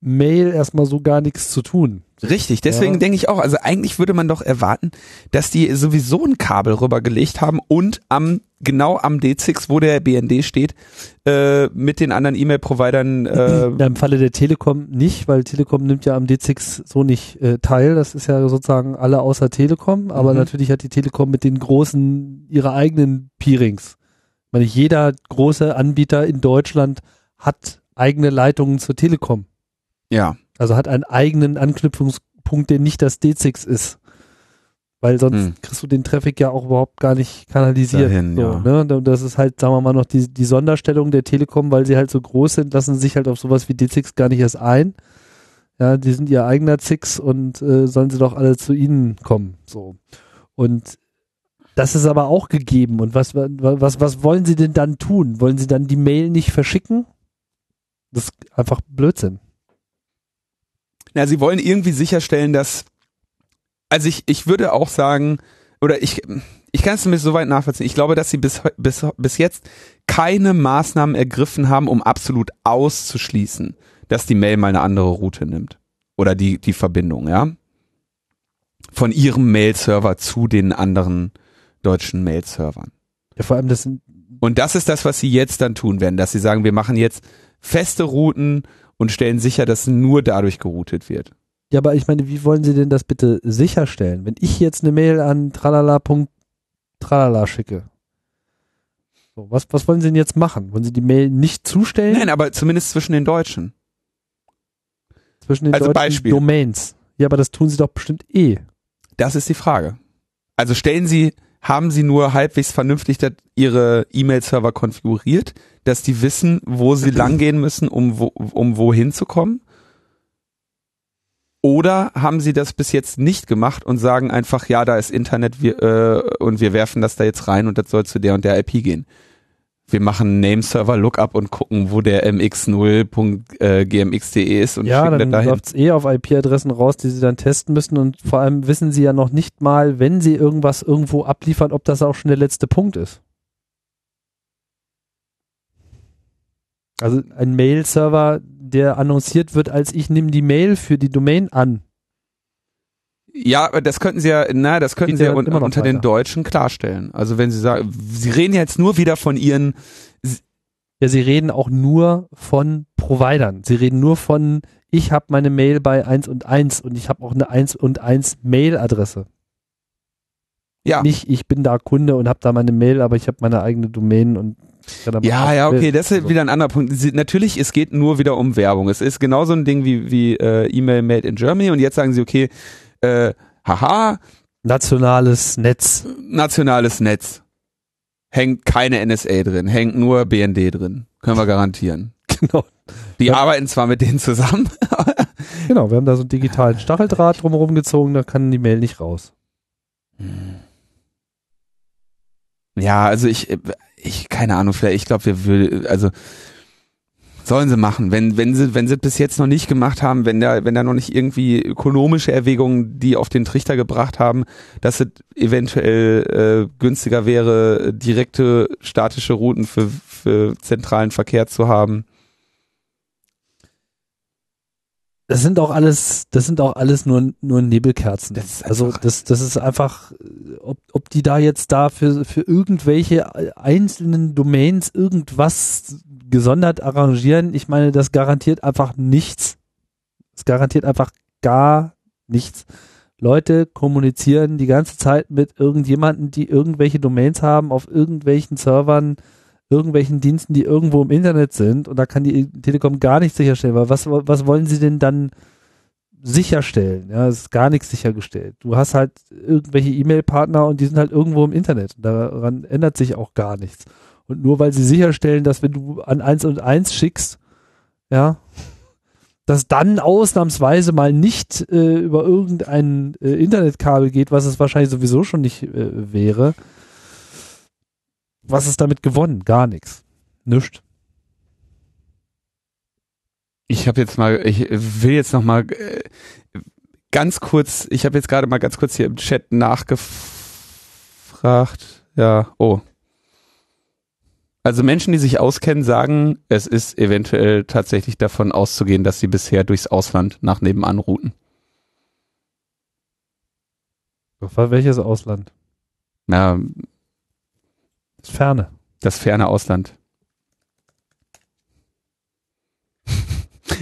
Mail erstmal so gar nichts zu tun.
Richtig, deswegen ja. denke ich auch, also eigentlich würde man doch erwarten, dass die sowieso ein Kabel rübergelegt haben und am genau am D6, wo der BND steht, äh, mit den anderen E-Mail-Providern. Äh
ja, Im Falle der Telekom nicht, weil Telekom nimmt ja am D6 so nicht äh, teil. Das ist ja sozusagen alle außer Telekom, aber mhm. natürlich hat die Telekom mit den großen ihre eigenen Peerings. Ich meine, jeder große Anbieter in Deutschland hat eigene Leitungen zur Telekom.
Ja.
Also hat einen eigenen Anknüpfungspunkt, der nicht das D6 ist. Weil sonst hm. kriegst du den Traffic ja auch überhaupt gar nicht kanalisiert. Dahin, so, ja. ne? Das ist halt, sagen wir mal, noch die, die Sonderstellung der Telekom, weil sie halt so groß sind, lassen sich halt auf sowas wie D6 gar nicht erst ein. Ja, die sind ihr eigener Zix und äh, sollen sie doch alle zu ihnen kommen. So. Und das ist aber auch gegeben. Und was, was, was wollen sie denn dann tun? Wollen sie dann die Mail nicht verschicken? Das ist einfach Blödsinn.
Na, sie wollen irgendwie sicherstellen, dass, also ich, ich würde auch sagen, oder ich, ich kann es zumindest soweit nachvollziehen. Ich glaube, dass sie bis, bis, bis jetzt keine Maßnahmen ergriffen haben, um absolut auszuschließen, dass die Mail mal eine andere Route nimmt. Oder die, die Verbindung, ja. Von ihrem Mail-Server zu den anderen deutschen Mail-Servern.
Ja, vor allem das sind
Und das ist das, was sie jetzt dann tun werden, dass sie sagen, wir machen jetzt feste Routen und stellen sicher, dass nur dadurch geroutet wird.
Ja, aber ich meine, wie wollen Sie denn das bitte sicherstellen? Wenn ich jetzt eine Mail an tralala.tralala schicke, so, was, was wollen Sie denn jetzt machen? Wollen Sie die Mail nicht zustellen?
Nein, aber zumindest zwischen den Deutschen.
Zwischen den
also
deutschen
Beispiel.
Domains. Ja, aber das tun sie doch bestimmt eh.
Das ist die Frage. Also stellen Sie, haben Sie nur halbwegs vernünftig Ihre E-Mail-Server konfiguriert, dass die wissen, wo sie langgehen müssen, um, wo, um wohin zu kommen? Oder haben sie das bis jetzt nicht gemacht und sagen einfach, ja, da ist Internet wir, äh, und wir werfen das da jetzt rein und das soll zu der und der IP gehen? Wir machen Nameserver Lookup und gucken, wo der mx0.gmx.de ist und
ja,
schicken
dann
dahin.
läuft's eh auf IP-Adressen raus, die sie dann testen müssen und vor allem wissen sie ja noch nicht mal, wenn sie irgendwas irgendwo abliefern, ob das auch schon der letzte Punkt ist. Also ein Mail-Server, der annonciert wird, als ich nehme die Mail für die Domain an.
Ja, das könnten Sie ja, na, das könnten
Geht
Sie ja
ja
unter den
weiter.
Deutschen klarstellen. Also wenn Sie sagen, Sie reden jetzt nur wieder von Ihren,
Ja, sie reden auch nur von Providern. Sie reden nur von, ich habe meine Mail bei 1 und 1 und ich habe auch eine 1 und 1 Mail-Adresse.
ja,
Nicht, ich bin da Kunde und habe da meine Mail, aber ich habe meine eigene Domain und
Ja, ja, okay, das ist
Also,
wieder ein anderer Punkt. Sie, natürlich, es geht nur wieder um Werbung. Es ist genauso ein Ding wie, wie äh, E-Mail made in Germany und jetzt sagen sie, okay, äh, haha,
Nationales Netz.
nationales Netz. Hängt keine NSA drin, hängt nur BND drin. Können wir garantieren.
Genau.
Die
Ja.
arbeiten zwar mit denen zusammen.
Genau, wir haben da so einen digitalen Stacheldraht drumherum gezogen, da kann die Mail nicht raus.
ja, also ich, ich, keine Ahnung, vielleicht, ich glaube, wir würden, also sollen sie machen. Wenn, wenn sie, wenn sie bis jetzt noch nicht gemacht haben, wenn da, wenn da noch nicht irgendwie ökonomische Erwägungen, die auf den Trichter gebracht haben, dass es eventuell äh, günstiger wäre, direkte statische Routen für, für zentralen Verkehr zu haben.
Das sind auch alles, das sind auch alles nur, nur Nebelkerzen.
Das
also das, das ist einfach, ob, ob die da jetzt da für, für irgendwelche einzelnen Domains irgendwas gesondert arrangieren, ich meine, das garantiert einfach nichts. Es garantiert einfach gar nichts. Leute kommunizieren die ganze Zeit mit irgendjemanden, die irgendwelche Domains haben auf irgendwelchen Servern, irgendwelchen Diensten, die irgendwo im Internet sind und da kann die Telekom gar nicht sicherstellen, weil was, was wollen sie denn dann sicherstellen? Ja, es ist gar nichts sichergestellt. Du hast halt irgendwelche E-Mail-Partner und die sind halt irgendwo im Internet. Daran ändert sich auch gar nichts. Und nur weil sie sicherstellen, dass wenn du an 1 und 1 schickst, ja, dass dann ausnahmsweise mal nicht äh, über irgendein äh, Internetkabel geht, was es wahrscheinlich sowieso schon nicht äh, wäre. Was ist damit gewonnen? Gar nichts. Nischt.
Ich habe jetzt mal, ich will jetzt noch mal äh, ganz kurz, ich habe jetzt gerade mal ganz kurz hier im Chat nachgefragt. Ja, oh. Also Menschen, die sich auskennen, sagen, es ist eventuell tatsächlich davon auszugehen, dass sie bisher durchs Ausland nach nebenan routen.
Welches Ausland?
Na,
Das Ferne.
das ferne Ausland.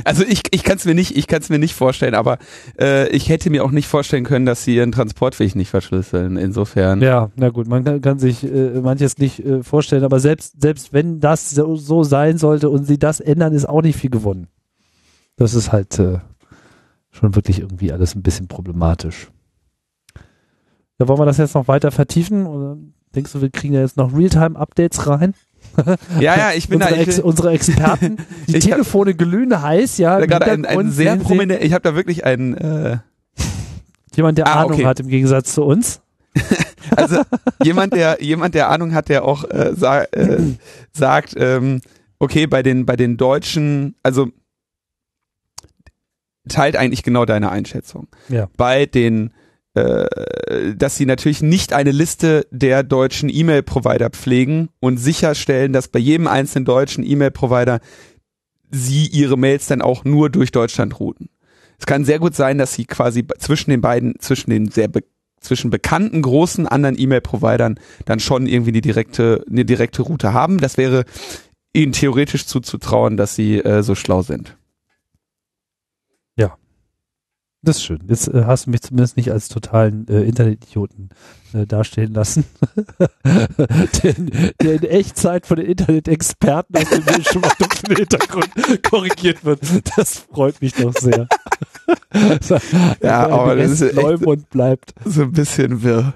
Also ich, ich kann es mir nicht, ich kann es mir nicht vorstellen, aber äh, ich hätte mir auch nicht vorstellen können, dass sie ihren Transportweg nicht verschlüsseln. Insofern.
Ja, na gut, man kann, kann sich äh, manches nicht äh, vorstellen, aber selbst, selbst wenn das so, so sein sollte und sie das ändern, ist auch nicht viel gewonnen. Das ist halt äh, schon wirklich irgendwie alles ein bisschen problematisch. Ja, wollen wir das jetzt noch weiter vertiefen? Oder denkst du, wir kriegen ja jetzt noch Realtime-Updates rein?
Ja, ja, ich bin da,
unsere,
ich,
Ex unsere Experten, die
Ich hab-
Telefone glühen heiß, ja.
da gerade ein, ein sehr prominent, ich habe da wirklich einen, äh,
Jemand, der
Ah,
Ahnung
okay.
hat im Gegensatz zu uns.
also jemand, der jemand, der Ahnung hat, der auch äh, sa äh, sagt, ähm, okay, bei den bei den Deutschen, also teilt eigentlich genau deine Einschätzung.
Ja.
Bei den dass sie natürlich nicht eine Liste der deutschen E-Mail-Provider pflegen und sicherstellen, dass bei jedem einzelnen deutschen E-Mail-Provider sie ihre Mails dann auch nur durch Deutschland routen. Es kann sehr gut sein, dass sie quasi zwischen den beiden, zwischen den sehr be zwischen bekannten großen anderen E-Mail-Providern dann schon irgendwie die direkte, eine direkte Route haben. Das wäre ihnen theoretisch zuzutrauen, dass sie äh, so schlau sind.
Das ist schön. Jetzt äh, hast du mich zumindest nicht als totalen äh, Internetidioten äh, dastehen lassen. der, der in Echtzeit von den Internet-Experten aus dem Bildschirm im Hintergrund korrigiert wird. Das freut mich doch sehr.
ja, aber das ist
Leumund bleibt.
so ein bisschen wirr.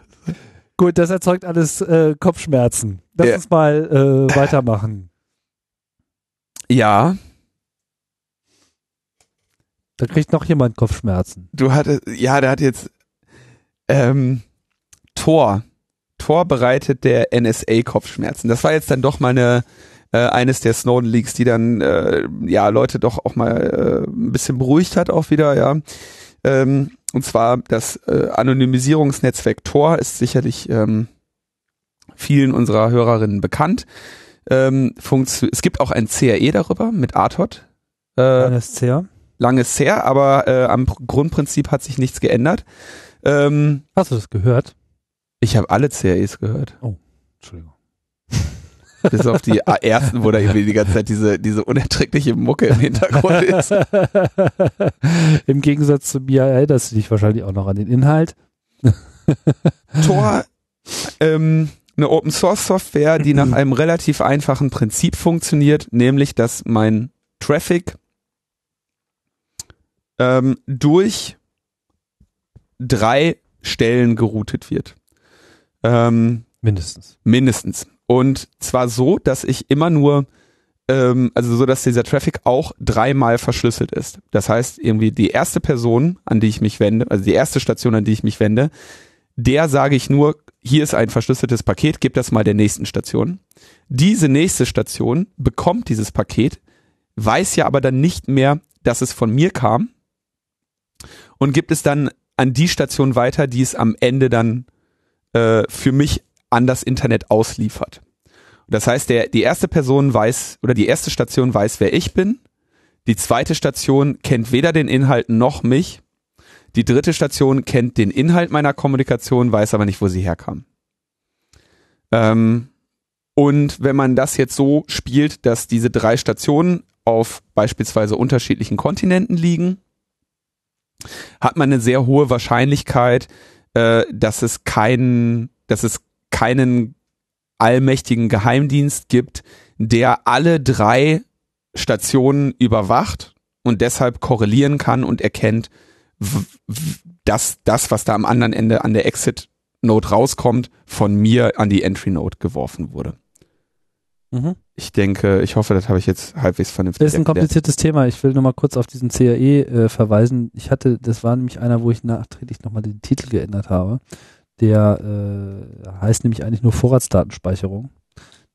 Gut, das erzeugt alles äh, Kopfschmerzen. Lass
Ja.
uns mal äh, weitermachen.
Ja,
Da kriegt noch jemand Kopfschmerzen.
du hattest, ja, der hat jetzt ähm, Tor. Tor bereitet der NSA Kopfschmerzen. Das war jetzt dann doch mal eine äh, eines der Snowden Leaks, die dann äh, ja Leute doch auch mal äh, ein bisschen beruhigt hat auch wieder, ja. Ähm, und zwar das äh, Anonymisierungsnetzwerk Tor ist sicherlich ähm, vielen unserer Hörerinnen bekannt. Ähm, es gibt auch ein CRE darüber mit Artot. Äh,
NSCR.
langes her, aber äh, am Pr- Grundprinzip hat sich nichts geändert. Ähm,
Hast du das gehört?
ich habe alle CREs gehört,
Entschuldigung.
bis auf die ersten, wo da irgendwie die ganze Zeit diese, diese unerträgliche Mucke im Hintergrund ist.
Im Gegensatz zu mir erinnerst du dich wahrscheinlich auch noch an den Inhalt.
Tor, ähm, eine Open Source Software, die nach einem relativ einfachen Prinzip funktioniert, nämlich dass mein Traffic ähm, durch drei Stellen geroutet wird. Ähm,
Mindestens.
Mindestens. Und zwar so, dass ich immer nur, ähm, also so, dass dieser Traffic auch dreimal verschlüsselt ist. Das heißt, irgendwie die erste Person, an die ich mich wende, also die erste Station, an die ich mich wende, der sage ich nur, hier ist ein verschlüsseltes Paket, gib das mal der nächsten Station. Diese nächste Station bekommt dieses Paket, weiß ja aber dann nicht mehr, dass es von mir kam und gibt es dann an die Station weiter, die es am Ende dann äh, für mich an das Internet ausliefert. Das heißt, der, die erste Person weiß oder die erste Station weiß, wer ich bin. Die zweite Station kennt weder den Inhalt noch mich. Die dritte Station kennt den Inhalt meiner Kommunikation, weiß aber nicht, wo sie herkam. Ähm, und wenn man das jetzt so spielt, dass diese drei Stationen auf beispielsweise unterschiedlichen Kontinenten liegen, hat man eine sehr hohe Wahrscheinlichkeit, äh, dass es keinen, dass es keinen allmächtigen Geheimdienst gibt, der alle drei Stationen überwacht und deshalb korrelieren kann und erkennt, dass das, was da am anderen Ende an der Exit-Node rauskommt, von mir an die Entry-Node geworfen wurde.
Mhm.
Ich denke, ich hoffe, das habe ich jetzt halbwegs vernünftig
Das ist ein
erklärt.
kompliziertes Thema. Ich will nochmal kurz auf diesen CAE äh, verweisen. Ich hatte, das war nämlich einer, wo ich nachträglich nochmal den Titel geändert habe. Der äh, heißt nämlich eigentlich nur Vorratsdatenspeicherung.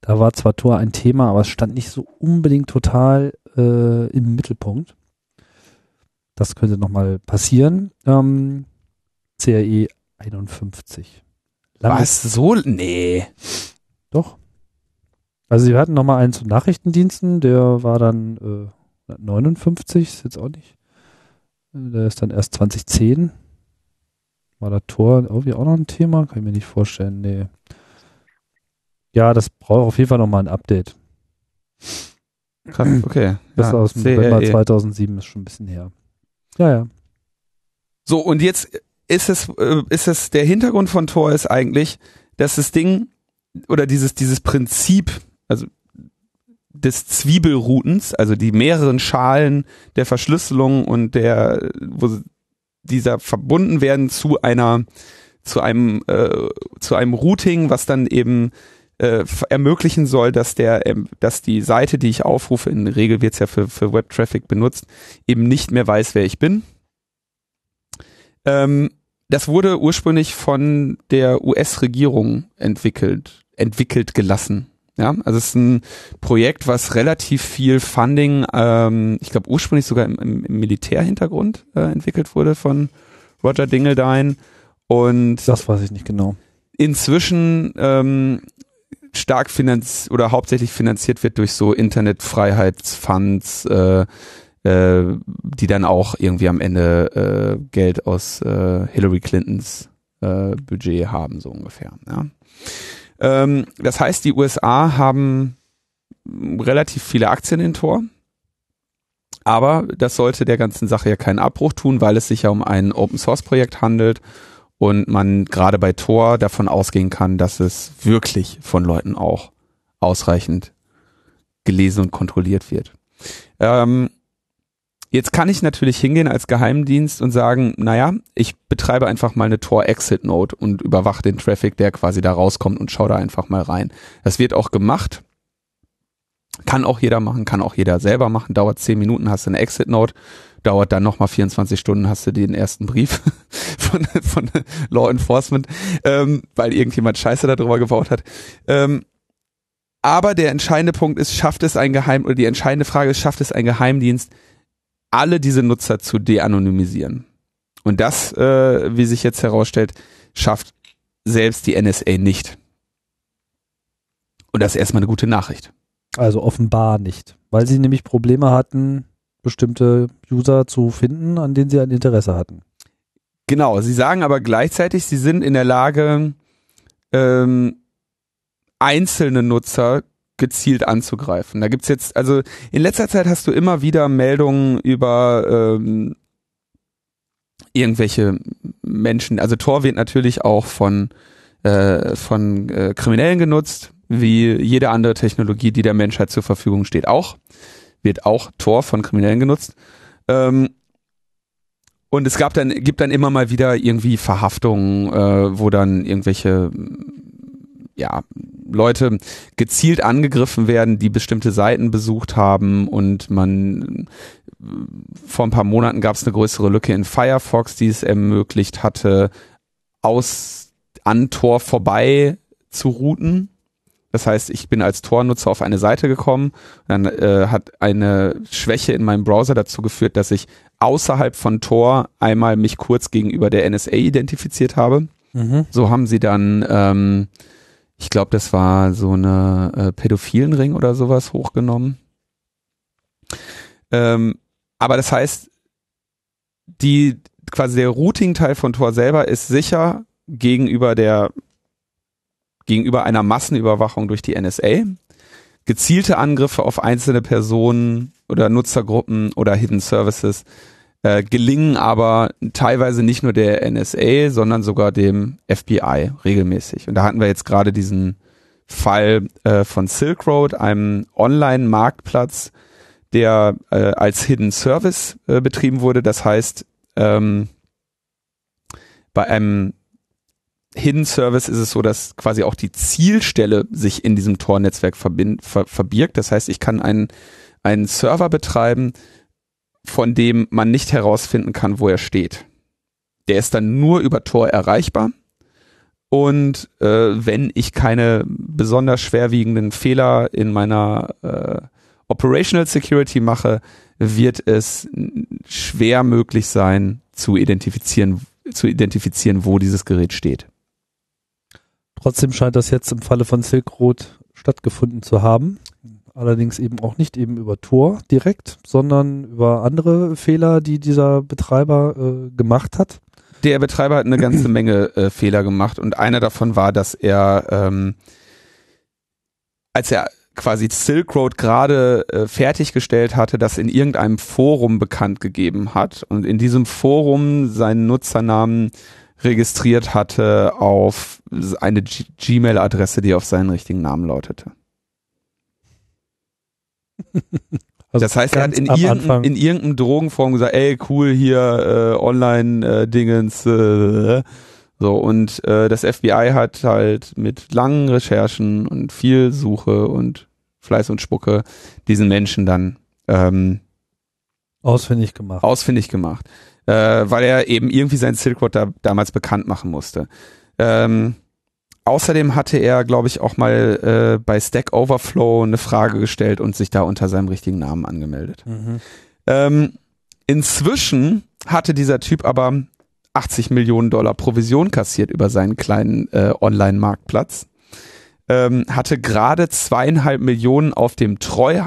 Da war zwar Tor ein Thema, aber es stand nicht so unbedingt total äh, im Mittelpunkt. Das könnte nochmal passieren. Ähm, CAE 51. Langes-
Was? So? Nee.
Doch. Also wir hatten nochmal einen zu Nachrichtendiensten, der war dann äh, 59, ist jetzt auch nicht. Der ist dann erst 2010. War der Tor irgendwie auch noch ein Thema? Kann ich mir nicht vorstellen, nee. Ja, das braucht auf jeden Fall nochmal ein Update.
Krass, okay.
Das
Ja,
aus dem
CRE.
November 2007 ist schon ein bisschen her. Ja, ja.
So, und jetzt ist es, äh, ist es, der Hintergrund von Tor ist eigentlich, dass das Ding oder dieses, dieses Prinzip, also des Zwiebelroutens, also die mehreren Schalen der Verschlüsselung und der, wo dieser verbunden werden zu einer, zu einem, äh, zu einem Routing, was dann eben äh, ermöglichen soll, dass der, ähm, dass die Seite, die ich aufrufe, in der Regel wird es ja für, für Web-Traffic benutzt, eben nicht mehr weiß, wer ich bin. Ähm, das wurde ursprünglich von der US-Regierung entwickelt, entwickelt gelassen. Ja, also es ist ein Projekt, was relativ viel Funding, ähm, ich glaube ursprünglich sogar im, im, Militärhintergrund äh, entwickelt wurde von Roger Dingledine und
Das weiß ich nicht genau.
inzwischen ähm, stark finanziert oder hauptsächlich finanziert wird durch so Internetfreiheitsfunds, äh, äh, die dann auch irgendwie am Ende äh, Geld aus äh, Hillary Clintons äh, Budget haben, so ungefähr. Ja. Ähm, das heißt, die USA haben relativ viele Aktien in Tor. Aber das sollte der ganzen Sache ja keinen Abbruch tun, weil es sich ja um ein Open Source Projekt handelt und man gerade bei Tor davon ausgehen kann, dass es wirklich von Leuten auch ausreichend gelesen und kontrolliert wird. Ähm, Jetzt kann ich natürlich hingehen als Geheimdienst und sagen, naja, ich betreibe einfach mal eine Tor-Exit-Node und überwache den Traffic, der quasi da rauskommt und schaue da einfach mal rein. Das wird auch gemacht. Kann auch jeder machen, kann auch jeder selber machen. Dauert zehn Minuten, hast du eine Exit-Node. Dauert dann nochmal 24 Stunden, hast du den ersten Brief von, von Law Enforcement, ähm, weil irgendjemand Scheiße darüber gebaut hat. Ähm, aber der entscheidende Punkt ist, schafft es ein Geheim, oder die entscheidende Frage ist, schafft es ein Geheimdienst, alle diese Nutzer zu de-anonymisieren. Und das, äh, wie sich jetzt herausstellt, schafft selbst die NSA nicht. Und das ist erstmal eine gute Nachricht.
Also offenbar nicht, weil sie nämlich Probleme hatten, bestimmte User zu finden, an denen sie ein Interesse hatten.
Genau, sie sagen aber gleichzeitig, sie sind in der Lage, ähm, einzelne Nutzer gezielt anzugreifen. Da gibt's jetzt, also in letzter Zeit hast du immer wieder Meldungen über ähm, irgendwelche Menschen. Also Tor wird natürlich auch von äh, von äh, Kriminellen genutzt, wie jede andere Technologie, die der Menschheit zur Verfügung steht. Auch wird auch Tor von Kriminellen genutzt. Ähm, und es gab dann, gibt dann immer mal wieder irgendwie Verhaftungen, äh, wo dann irgendwelche ja, Leute gezielt angegriffen werden, die bestimmte Seiten besucht haben und man vor ein paar Monaten gab es eine größere Lücke in Firefox, die es ermöglicht hatte, aus an Tor vorbei zu routen. Das heißt, ich bin als Tor-Nutzer auf eine Seite gekommen, dann äh, hat eine Schwäche in meinem Browser dazu geführt, dass ich außerhalb von Tor einmal mich kurz gegenüber der NSA identifiziert habe. Mhm. So haben sie dann ähm, ich glaube, das war so eine äh, pädophilen Ring oder sowas hochgenommen. Ähm, aber das heißt, die quasi der Routing-Teil von Tor selber ist sicher gegenüber der gegenüber einer Massenüberwachung durch die NSA. Gezielte Angriffe auf einzelne Personen oder Nutzergruppen oder Hidden Services äh, gelingen aber teilweise nicht nur der NSA, sondern sogar dem FBI regelmäßig. Und da hatten wir jetzt gerade diesen Fall äh, von Silk Road, einem Online-Marktplatz, der äh, als Hidden Service äh, betrieben wurde. Das heißt, ähm, bei einem Hidden Service ist es so, dass quasi auch die Zielstelle sich in diesem Tor-Netzwerk ver verbirgt. Das heißt, ich kann einen, einen Server betreiben, von dem man nicht herausfinden kann, wo er steht. Der ist dann nur über Tor erreichbar. Und äh, wenn ich keine besonders schwerwiegenden Fehler in meiner äh, Operational Security mache, wird es schwer möglich sein, zu identifizieren, zu identifizieren, wo dieses Gerät steht.
Trotzdem scheint das jetzt im Falle von Silk Road stattgefunden zu haben allerdings eben auch nicht eben über Tor direkt, sondern über andere Fehler, die dieser Betreiber äh, gemacht hat.
Der Betreiber hat eine ganze Menge äh, Fehler gemacht und einer davon war, dass er, ähm, als er quasi Silk Road gerade äh, fertiggestellt hatte, das in irgendeinem Forum bekannt gegeben hat und in diesem Forum seinen Nutzernamen registriert hatte auf eine Gmail-Adresse, die auf seinen richtigen Namen lautete. Also das heißt, er hat in, irgendein, in irgendeinem Drogenform gesagt, ey, cool, hier äh, Online-Dingens. Äh, so, und äh, das FBI hat halt mit langen Recherchen und viel Suche und Fleiß und Spucke diesen Menschen dann ähm,
ausfindig gemacht.
Ausfindig gemacht. Äh, weil er eben irgendwie sein Silk Road da, damals bekannt machen musste. Ähm, Außerdem hatte er, glaube ich, auch mal äh, bei Stack Overflow eine Frage gestellt und sich da unter seinem richtigen Namen angemeldet. Mhm. Ähm, inzwischen hatte dieser Typ aber 80 Millionen Dollar Provision kassiert über seinen kleinen äh, Online-Marktplatz. Ähm, hatte gerade zweieinhalb Millionen auf dem Treu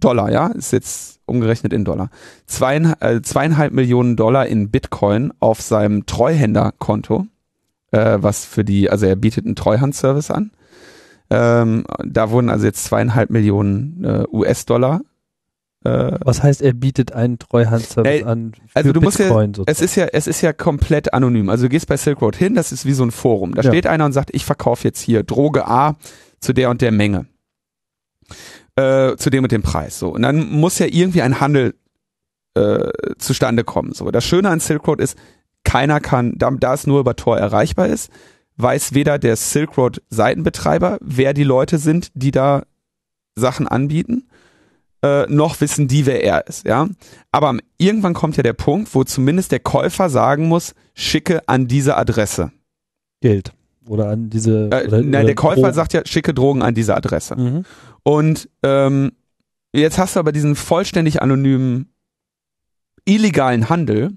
Dollar, ja, ist jetzt umgerechnet in Dollar. Zweieinhalb, äh, zweieinhalb Millionen Dollar in Bitcoin auf seinem Treuhänderkonto äh, was für die, also er bietet einen Treuhandservice an. Ähm, da wurden also jetzt zweieinhalb Millionen äh, US-Dollar.
Äh, was heißt, er bietet einen Treuhandservice an?
Für also du Bitcoin musst ja, es ist ja, es ist ja komplett anonym. Also du gehst bei Silk Road hin, das ist wie so ein Forum. Da ja. steht einer und sagt, ich verkaufe jetzt hier Droge A zu der und der Menge. Äh, zu dem und dem Preis. So. Und dann muss ja irgendwie ein Handel äh, zustande kommen. So, das Schöne an Silk Road ist, keiner kann, da, da es nur über Tor erreichbar ist, weiß weder der Silk Road Seitenbetreiber, wer die Leute sind, die da Sachen anbieten, äh, noch wissen die, wer er ist, ja. Aber irgendwann kommt ja der Punkt, wo zumindest der Käufer sagen muss, schicke an diese Adresse.
Geld. Oder an diese.
Äh,
oder,
nein,
oder
der Käufer
Drogen.
sagt ja, schicke Drogen an diese Adresse.
Mhm.
Und ähm, jetzt hast du aber diesen vollständig anonymen, illegalen Handel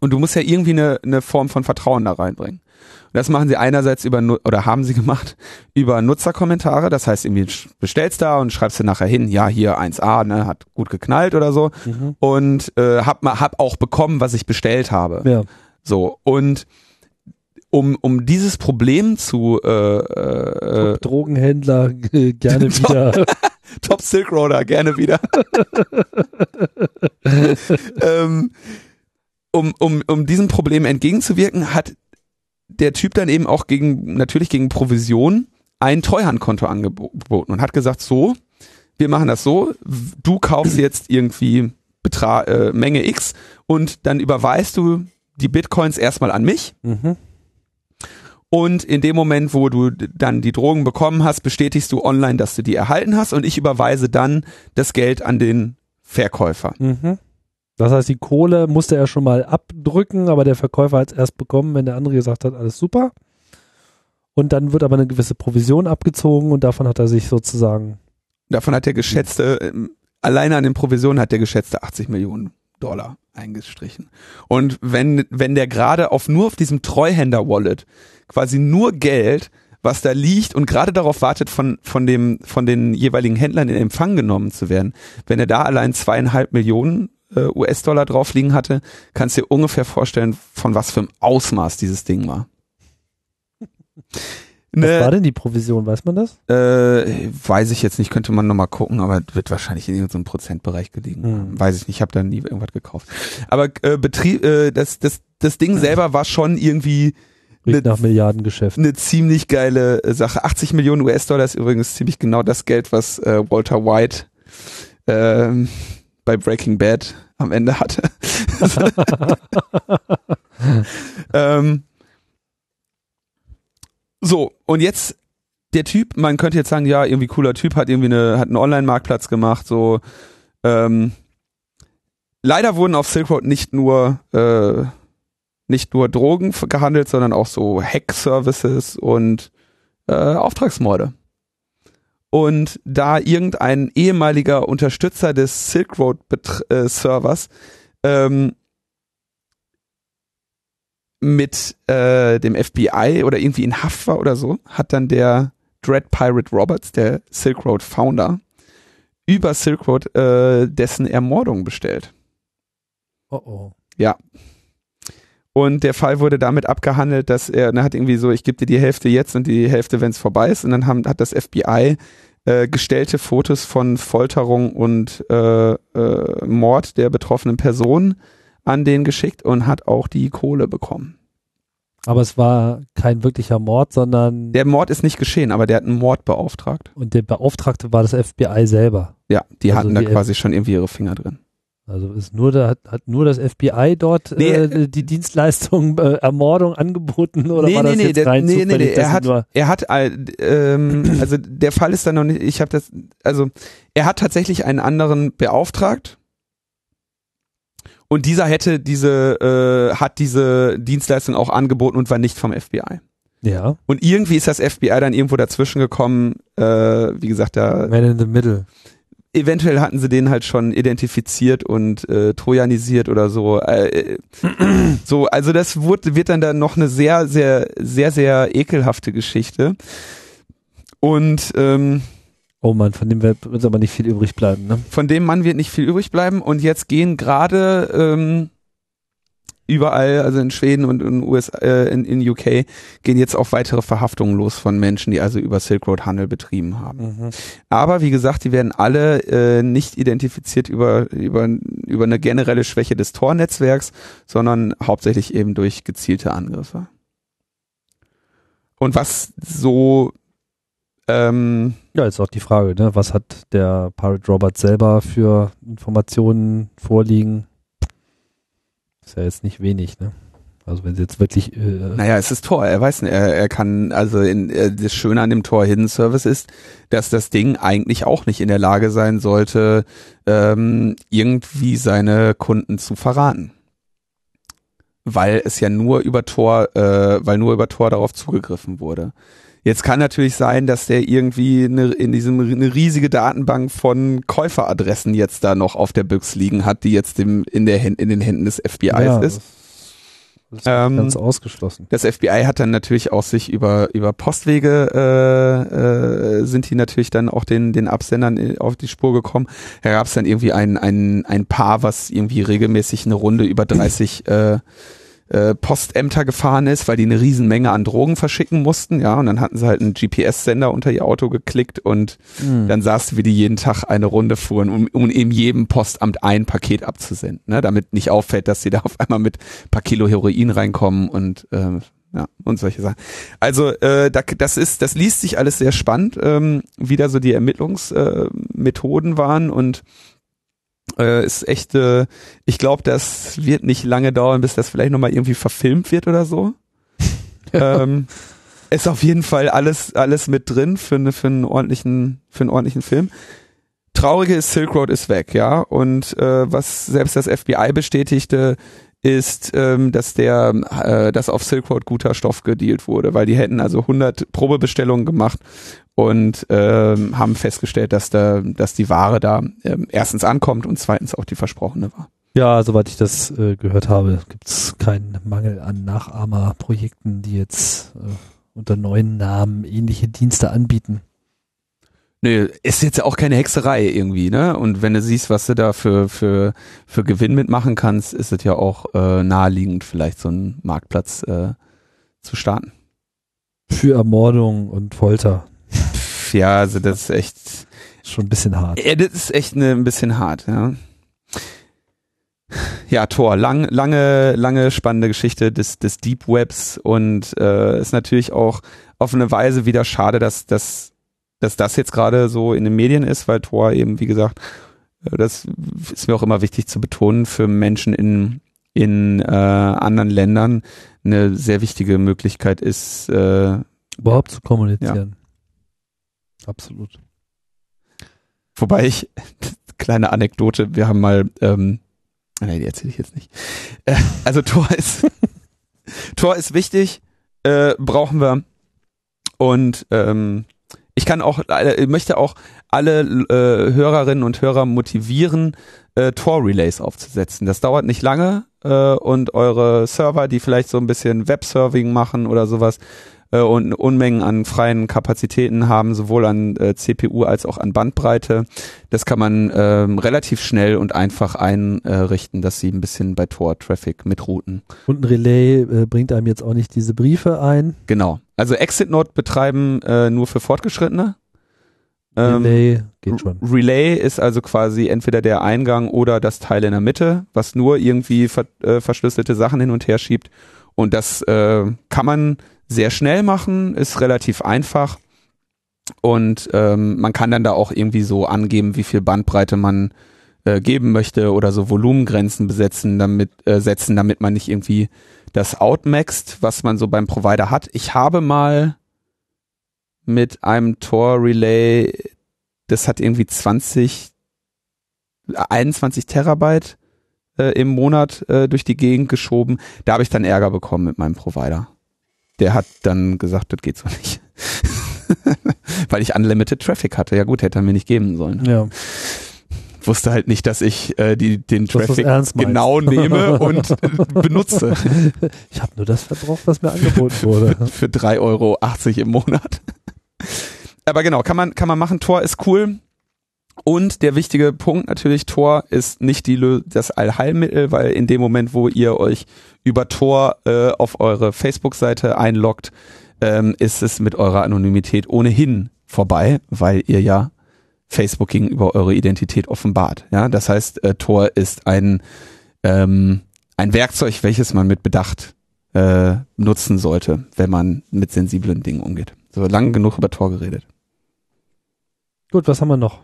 und du musst ja irgendwie eine, eine Form von Vertrauen da reinbringen. Und das machen sie einerseits über, oder haben sie gemacht, über Nutzerkommentare. Das heißt, irgendwie bestellst da und schreibst du nachher hin, ja, hier 1a, ne, hat gut geknallt oder so.
Mhm.
Und äh, hab, mal, hab auch bekommen, was ich bestellt habe.
Ja.
So, und um, um dieses Problem zu äh, äh,
Drogenhändler äh, gerne
Top.
wieder.
Top Silk Roader, gerne wieder. ähm, um, um, um diesem Problem entgegenzuwirken, hat der Typ dann eben auch gegen, natürlich gegen Provision ein Treuhandkonto angeboten und hat gesagt, so, wir machen das so, du kaufst jetzt irgendwie Betra äh, Menge X und dann überweist du die Bitcoins erstmal an mich
mhm.
und in dem Moment, wo du dann die Drogen bekommen hast, bestätigst du online, dass du die erhalten hast und ich überweise dann das Geld an den Verkäufer.
Mhm. Das heißt, die Kohle musste er schon mal abdrücken, aber der Verkäufer hat es erst bekommen, wenn der andere gesagt hat, alles super. Und dann wird aber eine gewisse Provision abgezogen und davon hat er sich sozusagen.
Davon hat der geschätzte, ähm, alleine an den Provisionen hat der geschätzte 80 Millionen Dollar eingestrichen. Und wenn, wenn der gerade auf nur auf diesem Treuhänder-Wallet quasi nur Geld, was da liegt und gerade darauf wartet, von, von dem, von den jeweiligen Händlern in Empfang genommen zu werden, wenn er da allein zweieinhalb Millionen äh, US-Dollar drauf liegen hatte, kannst du dir ungefähr vorstellen, von was für einem Ausmaß dieses Ding war.
Was
Ne-
war denn die Provision, weiß man das?
äh, weiß ich jetzt nicht, könnte man nochmal gucken, aber wird wahrscheinlich in irgendeinem Prozentbereich gelegen.
Hm.
Weiß ich nicht, ich habe da nie irgendwas gekauft. Aber äh, Betrieb, äh, das, das, das Ding selber war schon irgendwie
Riecht
Ne-
nach Milliardengeschäft.
eine ziemlich geile äh, Sache. 80 Millionen US-Dollar ist übrigens ziemlich genau das Geld, was äh, Walter White ähm, bei Breaking Bad am Ende hatte. ähm, so, und jetzt der Typ, man könnte jetzt sagen, ja, irgendwie cooler Typ, hat irgendwie eine, hat einen Online-Marktplatz gemacht, so, ähm, leider wurden auf Silk Road nicht nur, äh, nicht nur Drogen gehandelt, sondern auch so Hack-Services und äh, Auftragsmorde. Und da irgendein ehemaliger Unterstützer des Silk Road äh, Servers ähm, mit äh, dem FBI oder irgendwie in Haft war oder so, hat dann der Dread Pirate Roberts, der Silk Road Founder, über Silk Road äh, dessen Ermordung bestellt.
Oh oh.
Ja. Und der Fall wurde damit abgehandelt, dass er, er hat irgendwie so, ich gebe dir die Hälfte jetzt und die Hälfte, wenn es vorbei ist. Und dann haben, hat das FBI äh, gestellte Fotos von Folterung und äh, äh, Mord der betroffenen Person an den geschickt und hat auch die Kohle bekommen.
Aber es war kein wirklicher Mord, sondern
Der Mord ist nicht geschehen, aber der hat einen Mord beauftragt.
und der Beauftragte war das FBI selber.
Ja, die
Also
hatten da quasi schon irgendwie ihre Finger drin.
Also ist nur da, hat, hat nur das FBI dort
Nee,
äh, die Dienstleistung äh, Ermordung angeboten oder
Nee,
war das
nee, nee,
jetzt
der-
rein
nee, nee,
zufällig,
nee, er hat- Er hat, äh, ähm, also der Fall ist dann noch nicht, ich habe das, also er hat tatsächlich einen anderen beauftragt und dieser hätte diese, äh, hat diese Dienstleistung auch angeboten und war nicht vom FBI.
ja,
Und irgendwie ist das FBI dann irgendwo dazwischen gekommen, äh, wie gesagt, da
Man in the Middle.
Eventuell hatten sie den halt schon identifiziert und äh, trojanisiert oder so. Äh, so, also das wird, wird dann da noch eine sehr, sehr, sehr, sehr ekelhafte Geschichte. Und ähm,
Oh man, von dem wird wird aber nicht viel übrig bleiben, ne?
von dem Mann wird nicht viel übrig bleiben. Und jetzt gehen gerade ähm, überall, also in Schweden und in USA, äh, in, in UK, gehen jetzt auch weitere Verhaftungen los von Menschen, die also über Silk Road Handel betrieben haben. Aber wie gesagt, die werden alle äh, nicht identifiziert über, über, über eine generelle Schwäche des Tor-Netzwerks, sondern hauptsächlich eben durch gezielte Angriffe. Und was so Ähm,
ja, jetzt auch die Frage, ne? was hat der Pirate Robert selber für Informationen vorliegen? Ist ja jetzt nicht wenig, ne? Also wenn sie jetzt wirklich. Äh,
naja, es ist Tor. Er weiß, er, er kann, also in, äh, das Schöne an dem Tor Hidden Service ist, dass das Ding eigentlich auch nicht in der Lage sein sollte, ähm, irgendwie seine Kunden zu verraten. Weil es ja nur über Tor, äh, weil nur über Tor darauf zugegriffen wurde. Jetzt kann natürlich sein, dass der irgendwie eine, in diesem eine riesige Datenbank von Käuferadressen jetzt da noch auf der Büchse liegen hat, die jetzt im, in, der, in den Händen des FBIs ja, ist.
Das ist ähm, ganz ausgeschlossen.
Das FBI hat dann natürlich auch sich über über Postwege äh, äh, sind die natürlich dann auch den den Absendern auf die Spur gekommen. Da gab es dann irgendwie ein ein ein Paar, was irgendwie regelmäßig eine Runde über 30 äh, äh, Postämter gefahren ist, weil die eine Riesenmenge an Drogen verschicken mussten, ja, und dann hatten sie halt einen GPS-Sender unter ihr Auto geklickt und mhm. dann du, wie die jeden Tag eine Runde fuhren, um, um in jedem Postamt ein Paket abzusenden, ne, damit nicht auffällt, dass sie da auf einmal mit paar Kilo Heroin reinkommen und äh, ja, und solche Sachen. Also äh, da, das ist, das liest sich alles sehr spannend, ähm, wie da so die Ermittlungsmethoden äh, waren und äh, ist echt, äh, ich glaube, das wird nicht lange dauern, bis das vielleicht nochmal irgendwie verfilmt wird oder so. ähm, ist auf jeden Fall alles, alles mit drin für, eine, für einen ordentlichen, für einen ordentlichen Film. Traurige ist, Silk Road ist weg, ja. Und äh, was selbst das FBI bestätigte, ist, ähm, dass der, äh, dass auf Silk Road guter Stoff gedealt wurde, weil die hätten also 100 Probebestellungen gemacht und ähm, haben festgestellt, dass da, dass die Ware da ähm, erstens ankommt und zweitens auch die versprochene war.
Ja, soweit ich das äh, gehört habe, gibt es keinen Mangel an Nachahmerprojekten, die jetzt äh, unter neuen Namen ähnliche Dienste anbieten.
Nee, ist jetzt auch keine Hexerei irgendwie, ne? Und wenn du siehst, was du da für, für, für Gewinn mitmachen kannst, ist es ja auch äh, naheliegend, vielleicht so einen Marktplatz äh, zu starten.
Für Ermordung und Folter
ja, also das ist echt
schon ein bisschen hart.
Ja, das ist echt ne, ein bisschen hart, ja. Ja, Tor, lang, lange, lange spannende Geschichte des, des Deep Webs und äh, ist natürlich auch auf eine Weise wieder schade, dass, dass, dass das jetzt gerade so in den Medien ist, weil Tor eben, wie gesagt, äh, das ist mir auch immer wichtig zu betonen, für Menschen in, in äh, anderen Ländern eine sehr wichtige Möglichkeit ist, äh,
überhaupt zu kommunizieren. Absolut.
Wobei ich, kleine Anekdote, wir haben mal, ähm, nein, die erzähle ich jetzt nicht. Äh, also Tor ist, Tor ist wichtig, äh, brauchen wir. Und ähm, ich kann auch, äh, möchte auch alle äh, Hörerinnen und Hörer motivieren, äh, Tor-Relays aufzusetzen. Das dauert nicht lange äh, und eure Server, die vielleicht so ein bisschen Webserving machen oder sowas, äh, und Unmengen an freien Kapazitäten haben, sowohl an äh, CPU als auch an Bandbreite. Das kann man ähm, relativ schnell und einfach einrichten, dass sie ein bisschen bei Tor-Traffic mitrouten.
Und ein Relay äh, bringt einem jetzt auch nicht diese Briefe ein.
Genau. Also Exit-Node betreiben äh, nur für Fortgeschrittene.
Ähm, Relay geht schon.
Relay ist also quasi entweder der Eingang oder das Teil in der Mitte, was nur irgendwie ver äh, verschlüsselte Sachen hin und her schiebt. Und das äh, kann man sehr schnell machen, ist relativ einfach. Und ähm, man kann dann da auch irgendwie so angeben, wie viel Bandbreite man äh, geben möchte oder so Volumengrenzen besetzen, damit äh, setzen, damit man nicht irgendwie das outmaxt, was man so beim Provider hat. Ich habe mal mit einem Tor Relay, das hat irgendwie 20, 21 Terabyte äh, im Monat äh, durch die Gegend geschoben. Da habe ich dann Ärger bekommen mit meinem Provider der hat dann gesagt, das geht so nicht. Weil ich unlimited Traffic hatte. Ja gut, hätte er mir nicht geben sollen.
Ja.
Wusste halt nicht, dass ich äh, die, den Traffic genau nehme und benutze.
Ich habe nur das verbraucht, was mir angeboten wurde.
Für 3,80 Euro im Monat. Aber genau, kann man, kann man machen. Tor ist cool. Und der wichtige Punkt natürlich, Tor ist nicht die, das Allheilmittel, weil in dem Moment, wo ihr euch über Tor äh, auf eure Facebook-Seite einloggt, ähm, ist es mit eurer Anonymität ohnehin vorbei, weil ihr ja Facebook gegenüber eure Identität offenbart. Ja, das heißt, äh, Tor ist ein ähm, ein Werkzeug, welches man mit Bedacht äh, nutzen sollte, wenn man mit sensiblen Dingen umgeht. So lang genug über Tor geredet.
Gut, was haben wir noch?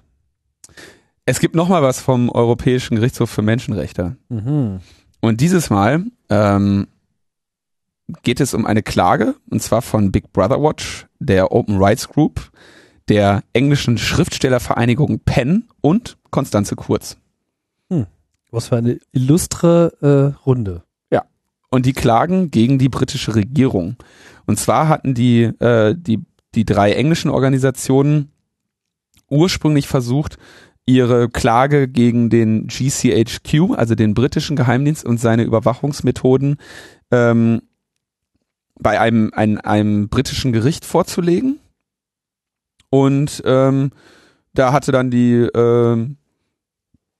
Es gibt noch mal was vom Europäischen Gerichtshof für Menschenrechte.
Mhm.
Und dieses Mal ähm, geht es um eine Klage, und zwar von Big Brother Watch, der Open Rights Group, der englischen Schriftstellervereinigung PEN und Konstanze Kurz.
Was für eine illustre äh, Runde.
Und die klagen gegen die britische Regierung. Und zwar hatten die, äh, die, die drei englischen Organisationen ursprünglich versucht, ihre Klage gegen den GCHQ, also den britischen Geheimdienst und seine Überwachungsmethoden, ähm, bei einem, einem, einem britischen Gericht vorzulegen. Und ähm, da hatte dann die, ähm,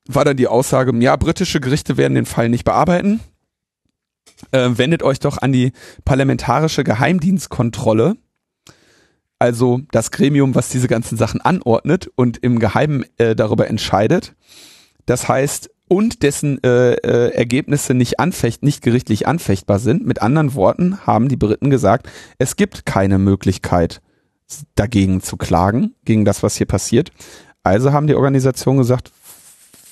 war dann die Aussage, ja, britische Gerichte werden den Fall nicht bearbeiten. Äh, wendet euch doch an die parlamentarische Geheimdienstkontrolle, also das Gremium, was diese ganzen Sachen anordnet und im Geheimen äh, darüber entscheidet. Das heißt, und dessen äh, äh, Ergebnisse nicht anfecht, nicht gerichtlich anfechtbar sind. Mit anderen Worten haben die Briten gesagt, es gibt keine Möglichkeit dagegen zu klagen, gegen das, was hier passiert. Also haben die Organisationen gesagt,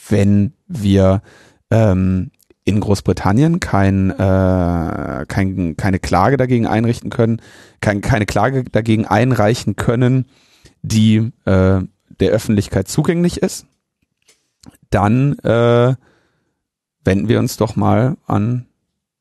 wenn wir ähm, in Großbritannien kein, äh, kein, keine Klage dagegen einrichten können, kein, keine Klage dagegen einreichen können, die äh, der Öffentlichkeit zugänglich ist, dann äh, wenden wir uns doch mal an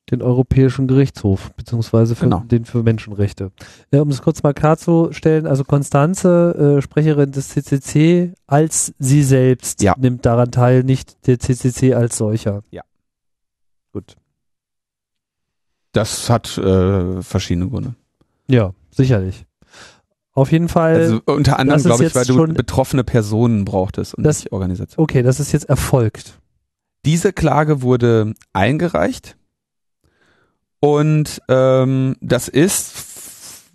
Den Europäischen Gerichtshof, beziehungsweise für
Genau.
den für Menschenrechte. Äh, um es kurz mal klarzustellen, also Konstanze, äh, Sprecherin des CCC, als sie selbst
Ja.
nimmt daran teil, nicht der CCC als solcher.
Ja.
Gut.
Das hat äh, verschiedene Gründe.
Ja, sicherlich. Auf jeden Fall.
Also unter anderem, glaube ich, weil du betroffene Personen brauchtest und
Das-
nicht Organisation.
okay, das ist jetzt erfolgt.
Diese Klage wurde eingereicht und ähm, das ist,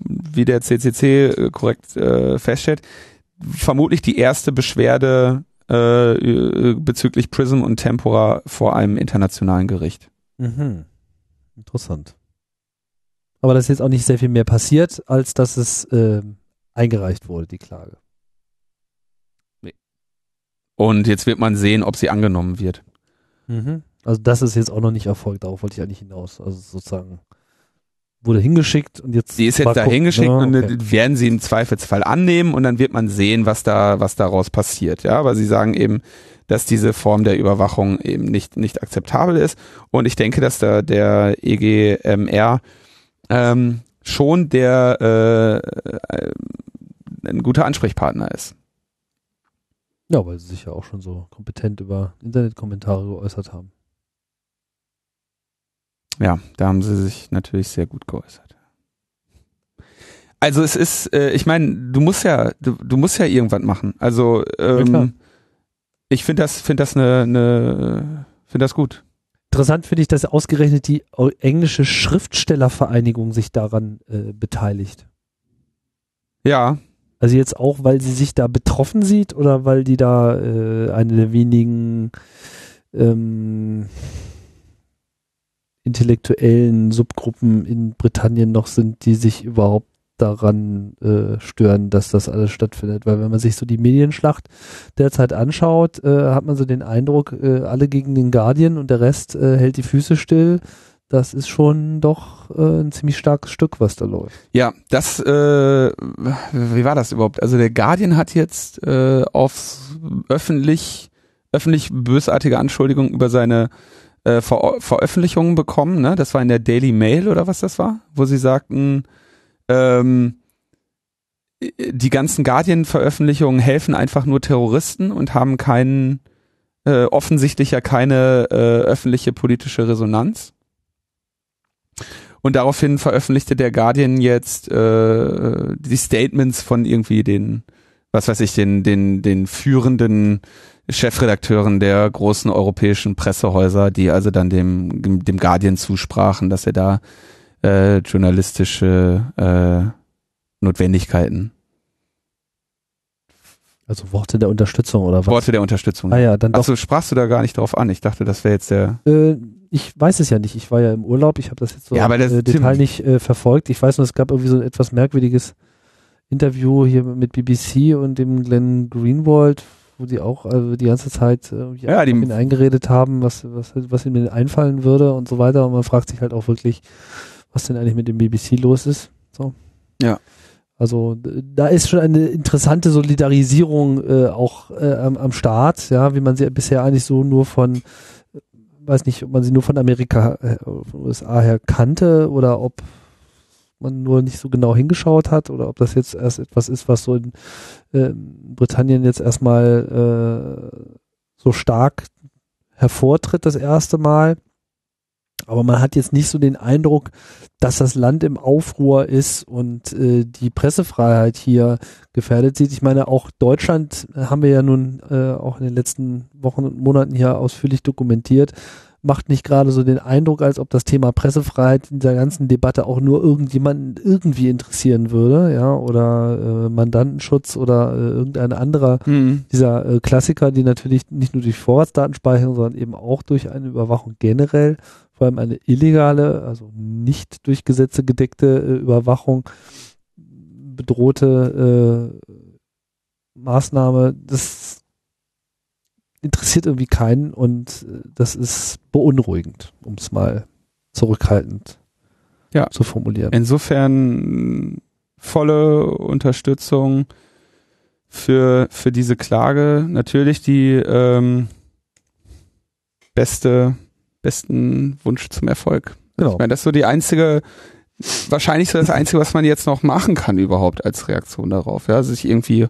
wie der CCC äh, korrekt äh, feststellt, vermutlich die erste Beschwerde äh, äh, bezüglich Prism und Tempora vor einem internationalen Gericht.
Mhm. Interessant. Aber da ist jetzt auch nicht sehr viel mehr passiert, als dass es ähm, eingereicht wurde, die Klage.
Und jetzt wird man sehen, ob sie angenommen wird.
Mhm. Also das ist jetzt auch noch nicht erfolgt, darauf wollte ich eigentlich hinaus. Also sozusagen wurde hingeschickt und jetzt.
Sie ist jetzt da
gucken.
hingeschickt
Ja,
und
okay.
äh, werden sie im Zweifelsfall annehmen und dann wird man sehen, was da, was daraus passiert. Ja, aber sie sagen eben, dass diese Form der Überwachung eben nicht, nicht akzeptabel ist. Und ich denke, dass da der EGMR ähm, schon der äh, ein guter Ansprechpartner ist.
Ja, weil sie sich ja auch schon so kompetent über Internetkommentare geäußert haben.
Ja, da haben sie sich natürlich sehr gut geäußert. Also es ist, äh, ich meine, du musst ja, du, du musst ja irgendwas machen. Also ähm, ich finde das, finde das eine, eine finde das gut.
Interessant finde ich, dass ausgerechnet die englische Schriftstellervereinigung sich daran äh, beteiligt.
Ja,
Also jetzt auch, weil sie sich da betroffen sieht oder weil die da äh, eine der wenigen ähm, intellektuellen Subgruppen in Britannien noch sind, die sich überhaupt daran äh, stören, dass das alles stattfindet. Weil wenn man sich so die Medienschlacht derzeit anschaut, äh, hat man so den Eindruck, äh, alle gegen den Guardian und der Rest äh, hält die Füße still. Das ist schon doch äh, ein ziemlich starkes Stück, was da läuft.
ja, das, äh, wie war das überhaupt? Also der Guardian hat jetzt äh, aufs öffentlich, öffentlich bösartige Anschuldigungen über seine äh, Ver Veröffentlichungen bekommen. Ne? Das war in der Daily Mail oder was das war, wo sie sagten, ähm, die ganzen Guardian-Veröffentlichungen helfen einfach nur Terroristen und haben keinen, äh, offensichtlich ja keine äh, öffentliche politische Resonanz. Und daraufhin veröffentlichte der Guardian jetzt äh, die Statements von irgendwie den, was weiß ich, den, den, den führenden Chefredakteuren der großen europäischen Pressehäuser, die also dann dem, dem Guardian zusprachen, dass er da äh, journalistische äh, Notwendigkeiten,
Also Worte der Unterstützung oder was?
Worte der Unterstützung.
Ah ja, dann.
Achso, sprachst du da gar nicht drauf an? Ich dachte, das wäre jetzt der.
Äh, ich weiß es ja nicht. Ich war ja im Urlaub. Ich habe das jetzt so
Ja, aber das-
äh, Detail nicht äh, verfolgt. Ich weiß nur, es gab irgendwie so ein etwas merkwürdiges Interview hier mit BBC und dem Glenn Greenwald, wo die auch also die ganze Zeit äh,
ja, die
ihn eingeredet haben, was, was, was ihm einfallen würde und so weiter. Und man fragt sich halt auch wirklich, was denn eigentlich mit dem BBC los ist. So.
Ja.
Also da ist schon eine interessante Solidarisierung äh, auch äh, am, am Start, ja, wie man sie bisher eigentlich so nur von, weiß nicht, ob man sie nur von Amerika, äh, von USA her kannte oder ob man nur nicht so genau hingeschaut hat oder ob das jetzt erst etwas ist, was so in äh, Britannien jetzt erstmal äh, so stark hervortritt das erste Mal. Aber man hat jetzt nicht so den Eindruck, dass das Land im Aufruhr ist und äh, die Pressefreiheit hier gefährdet sieht. Ich meine, auch Deutschland haben wir ja nun äh, auch in den letzten Wochen und Monaten hier ausführlich dokumentiert, macht nicht gerade so den Eindruck, als ob das Thema Pressefreiheit in der ganzen Debatte auch nur irgendjemanden irgendwie interessieren würde, ja, oder äh, Mandantenschutz oder äh, irgendein anderer
Mhm.
dieser äh, Klassiker, die natürlich nicht nur durch Vorratsdatenspeicherung, sondern eben auch durch eine Überwachung generell, vor allem eine illegale, also nicht durch Gesetze gedeckte äh, Überwachung bedrohte äh, Maßnahme, das interessiert irgendwie keinen und äh, das ist beunruhigend, um es mal zurückhaltend
Ja.
zu formulieren.
Insofern volle Unterstützung für, für diese Klage. Natürlich die ähm, beste, besten Wunsch zum Erfolg.
Genau.
Ich meine, das ist so die einzige, wahrscheinlich so das einzige, was man jetzt noch machen kann überhaupt als Reaktion darauf. Ja, also sich irgendwie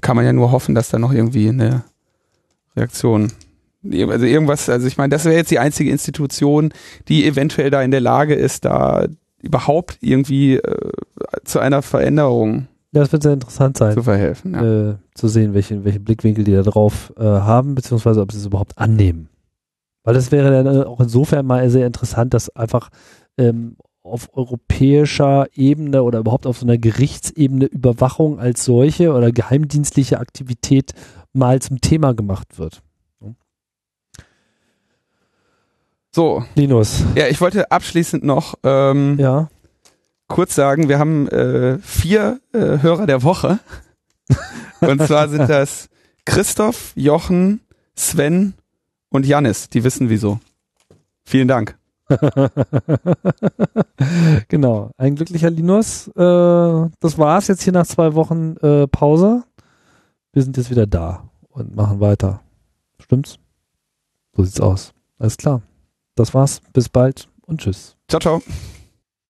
kann man ja nur hoffen, dass da noch irgendwie eine Reaktion, also irgendwas, also ich meine, das wäre jetzt die einzige Institution, die eventuell da in der Lage ist, da überhaupt irgendwie äh, zu einer Veränderung
Ja, das wird sehr interessant sein.
zu verhelfen. Ja.
äh, zu sehen, welche, welche Blickwinkel die da drauf äh, haben, beziehungsweise ob sie es überhaupt annehmen. Weil das wäre dann äh, auch insofern mal sehr interessant, dass einfach ähm, auf europäischer Ebene oder überhaupt auf so einer Gerichtsebene Überwachung als solche oder geheimdienstliche Aktivität mal zum Thema gemacht wird.
So,
Linus.
ja, ich wollte abschließend noch ähm,
Ja.
kurz sagen, wir haben äh, vier äh, Hörer der Woche. Und zwar sind das Christoph, Jochen, Sven und Jannis. Die wissen wieso. Vielen Dank.
genau. Ein glücklicher Linus. Äh, das war's jetzt hier nach zwei Wochen äh, Pause. Wir sind jetzt wieder da und machen weiter. Stimmt's? So sieht's aus. Alles klar. Das war's. Bis bald und tschüss.
Ciao, ciao.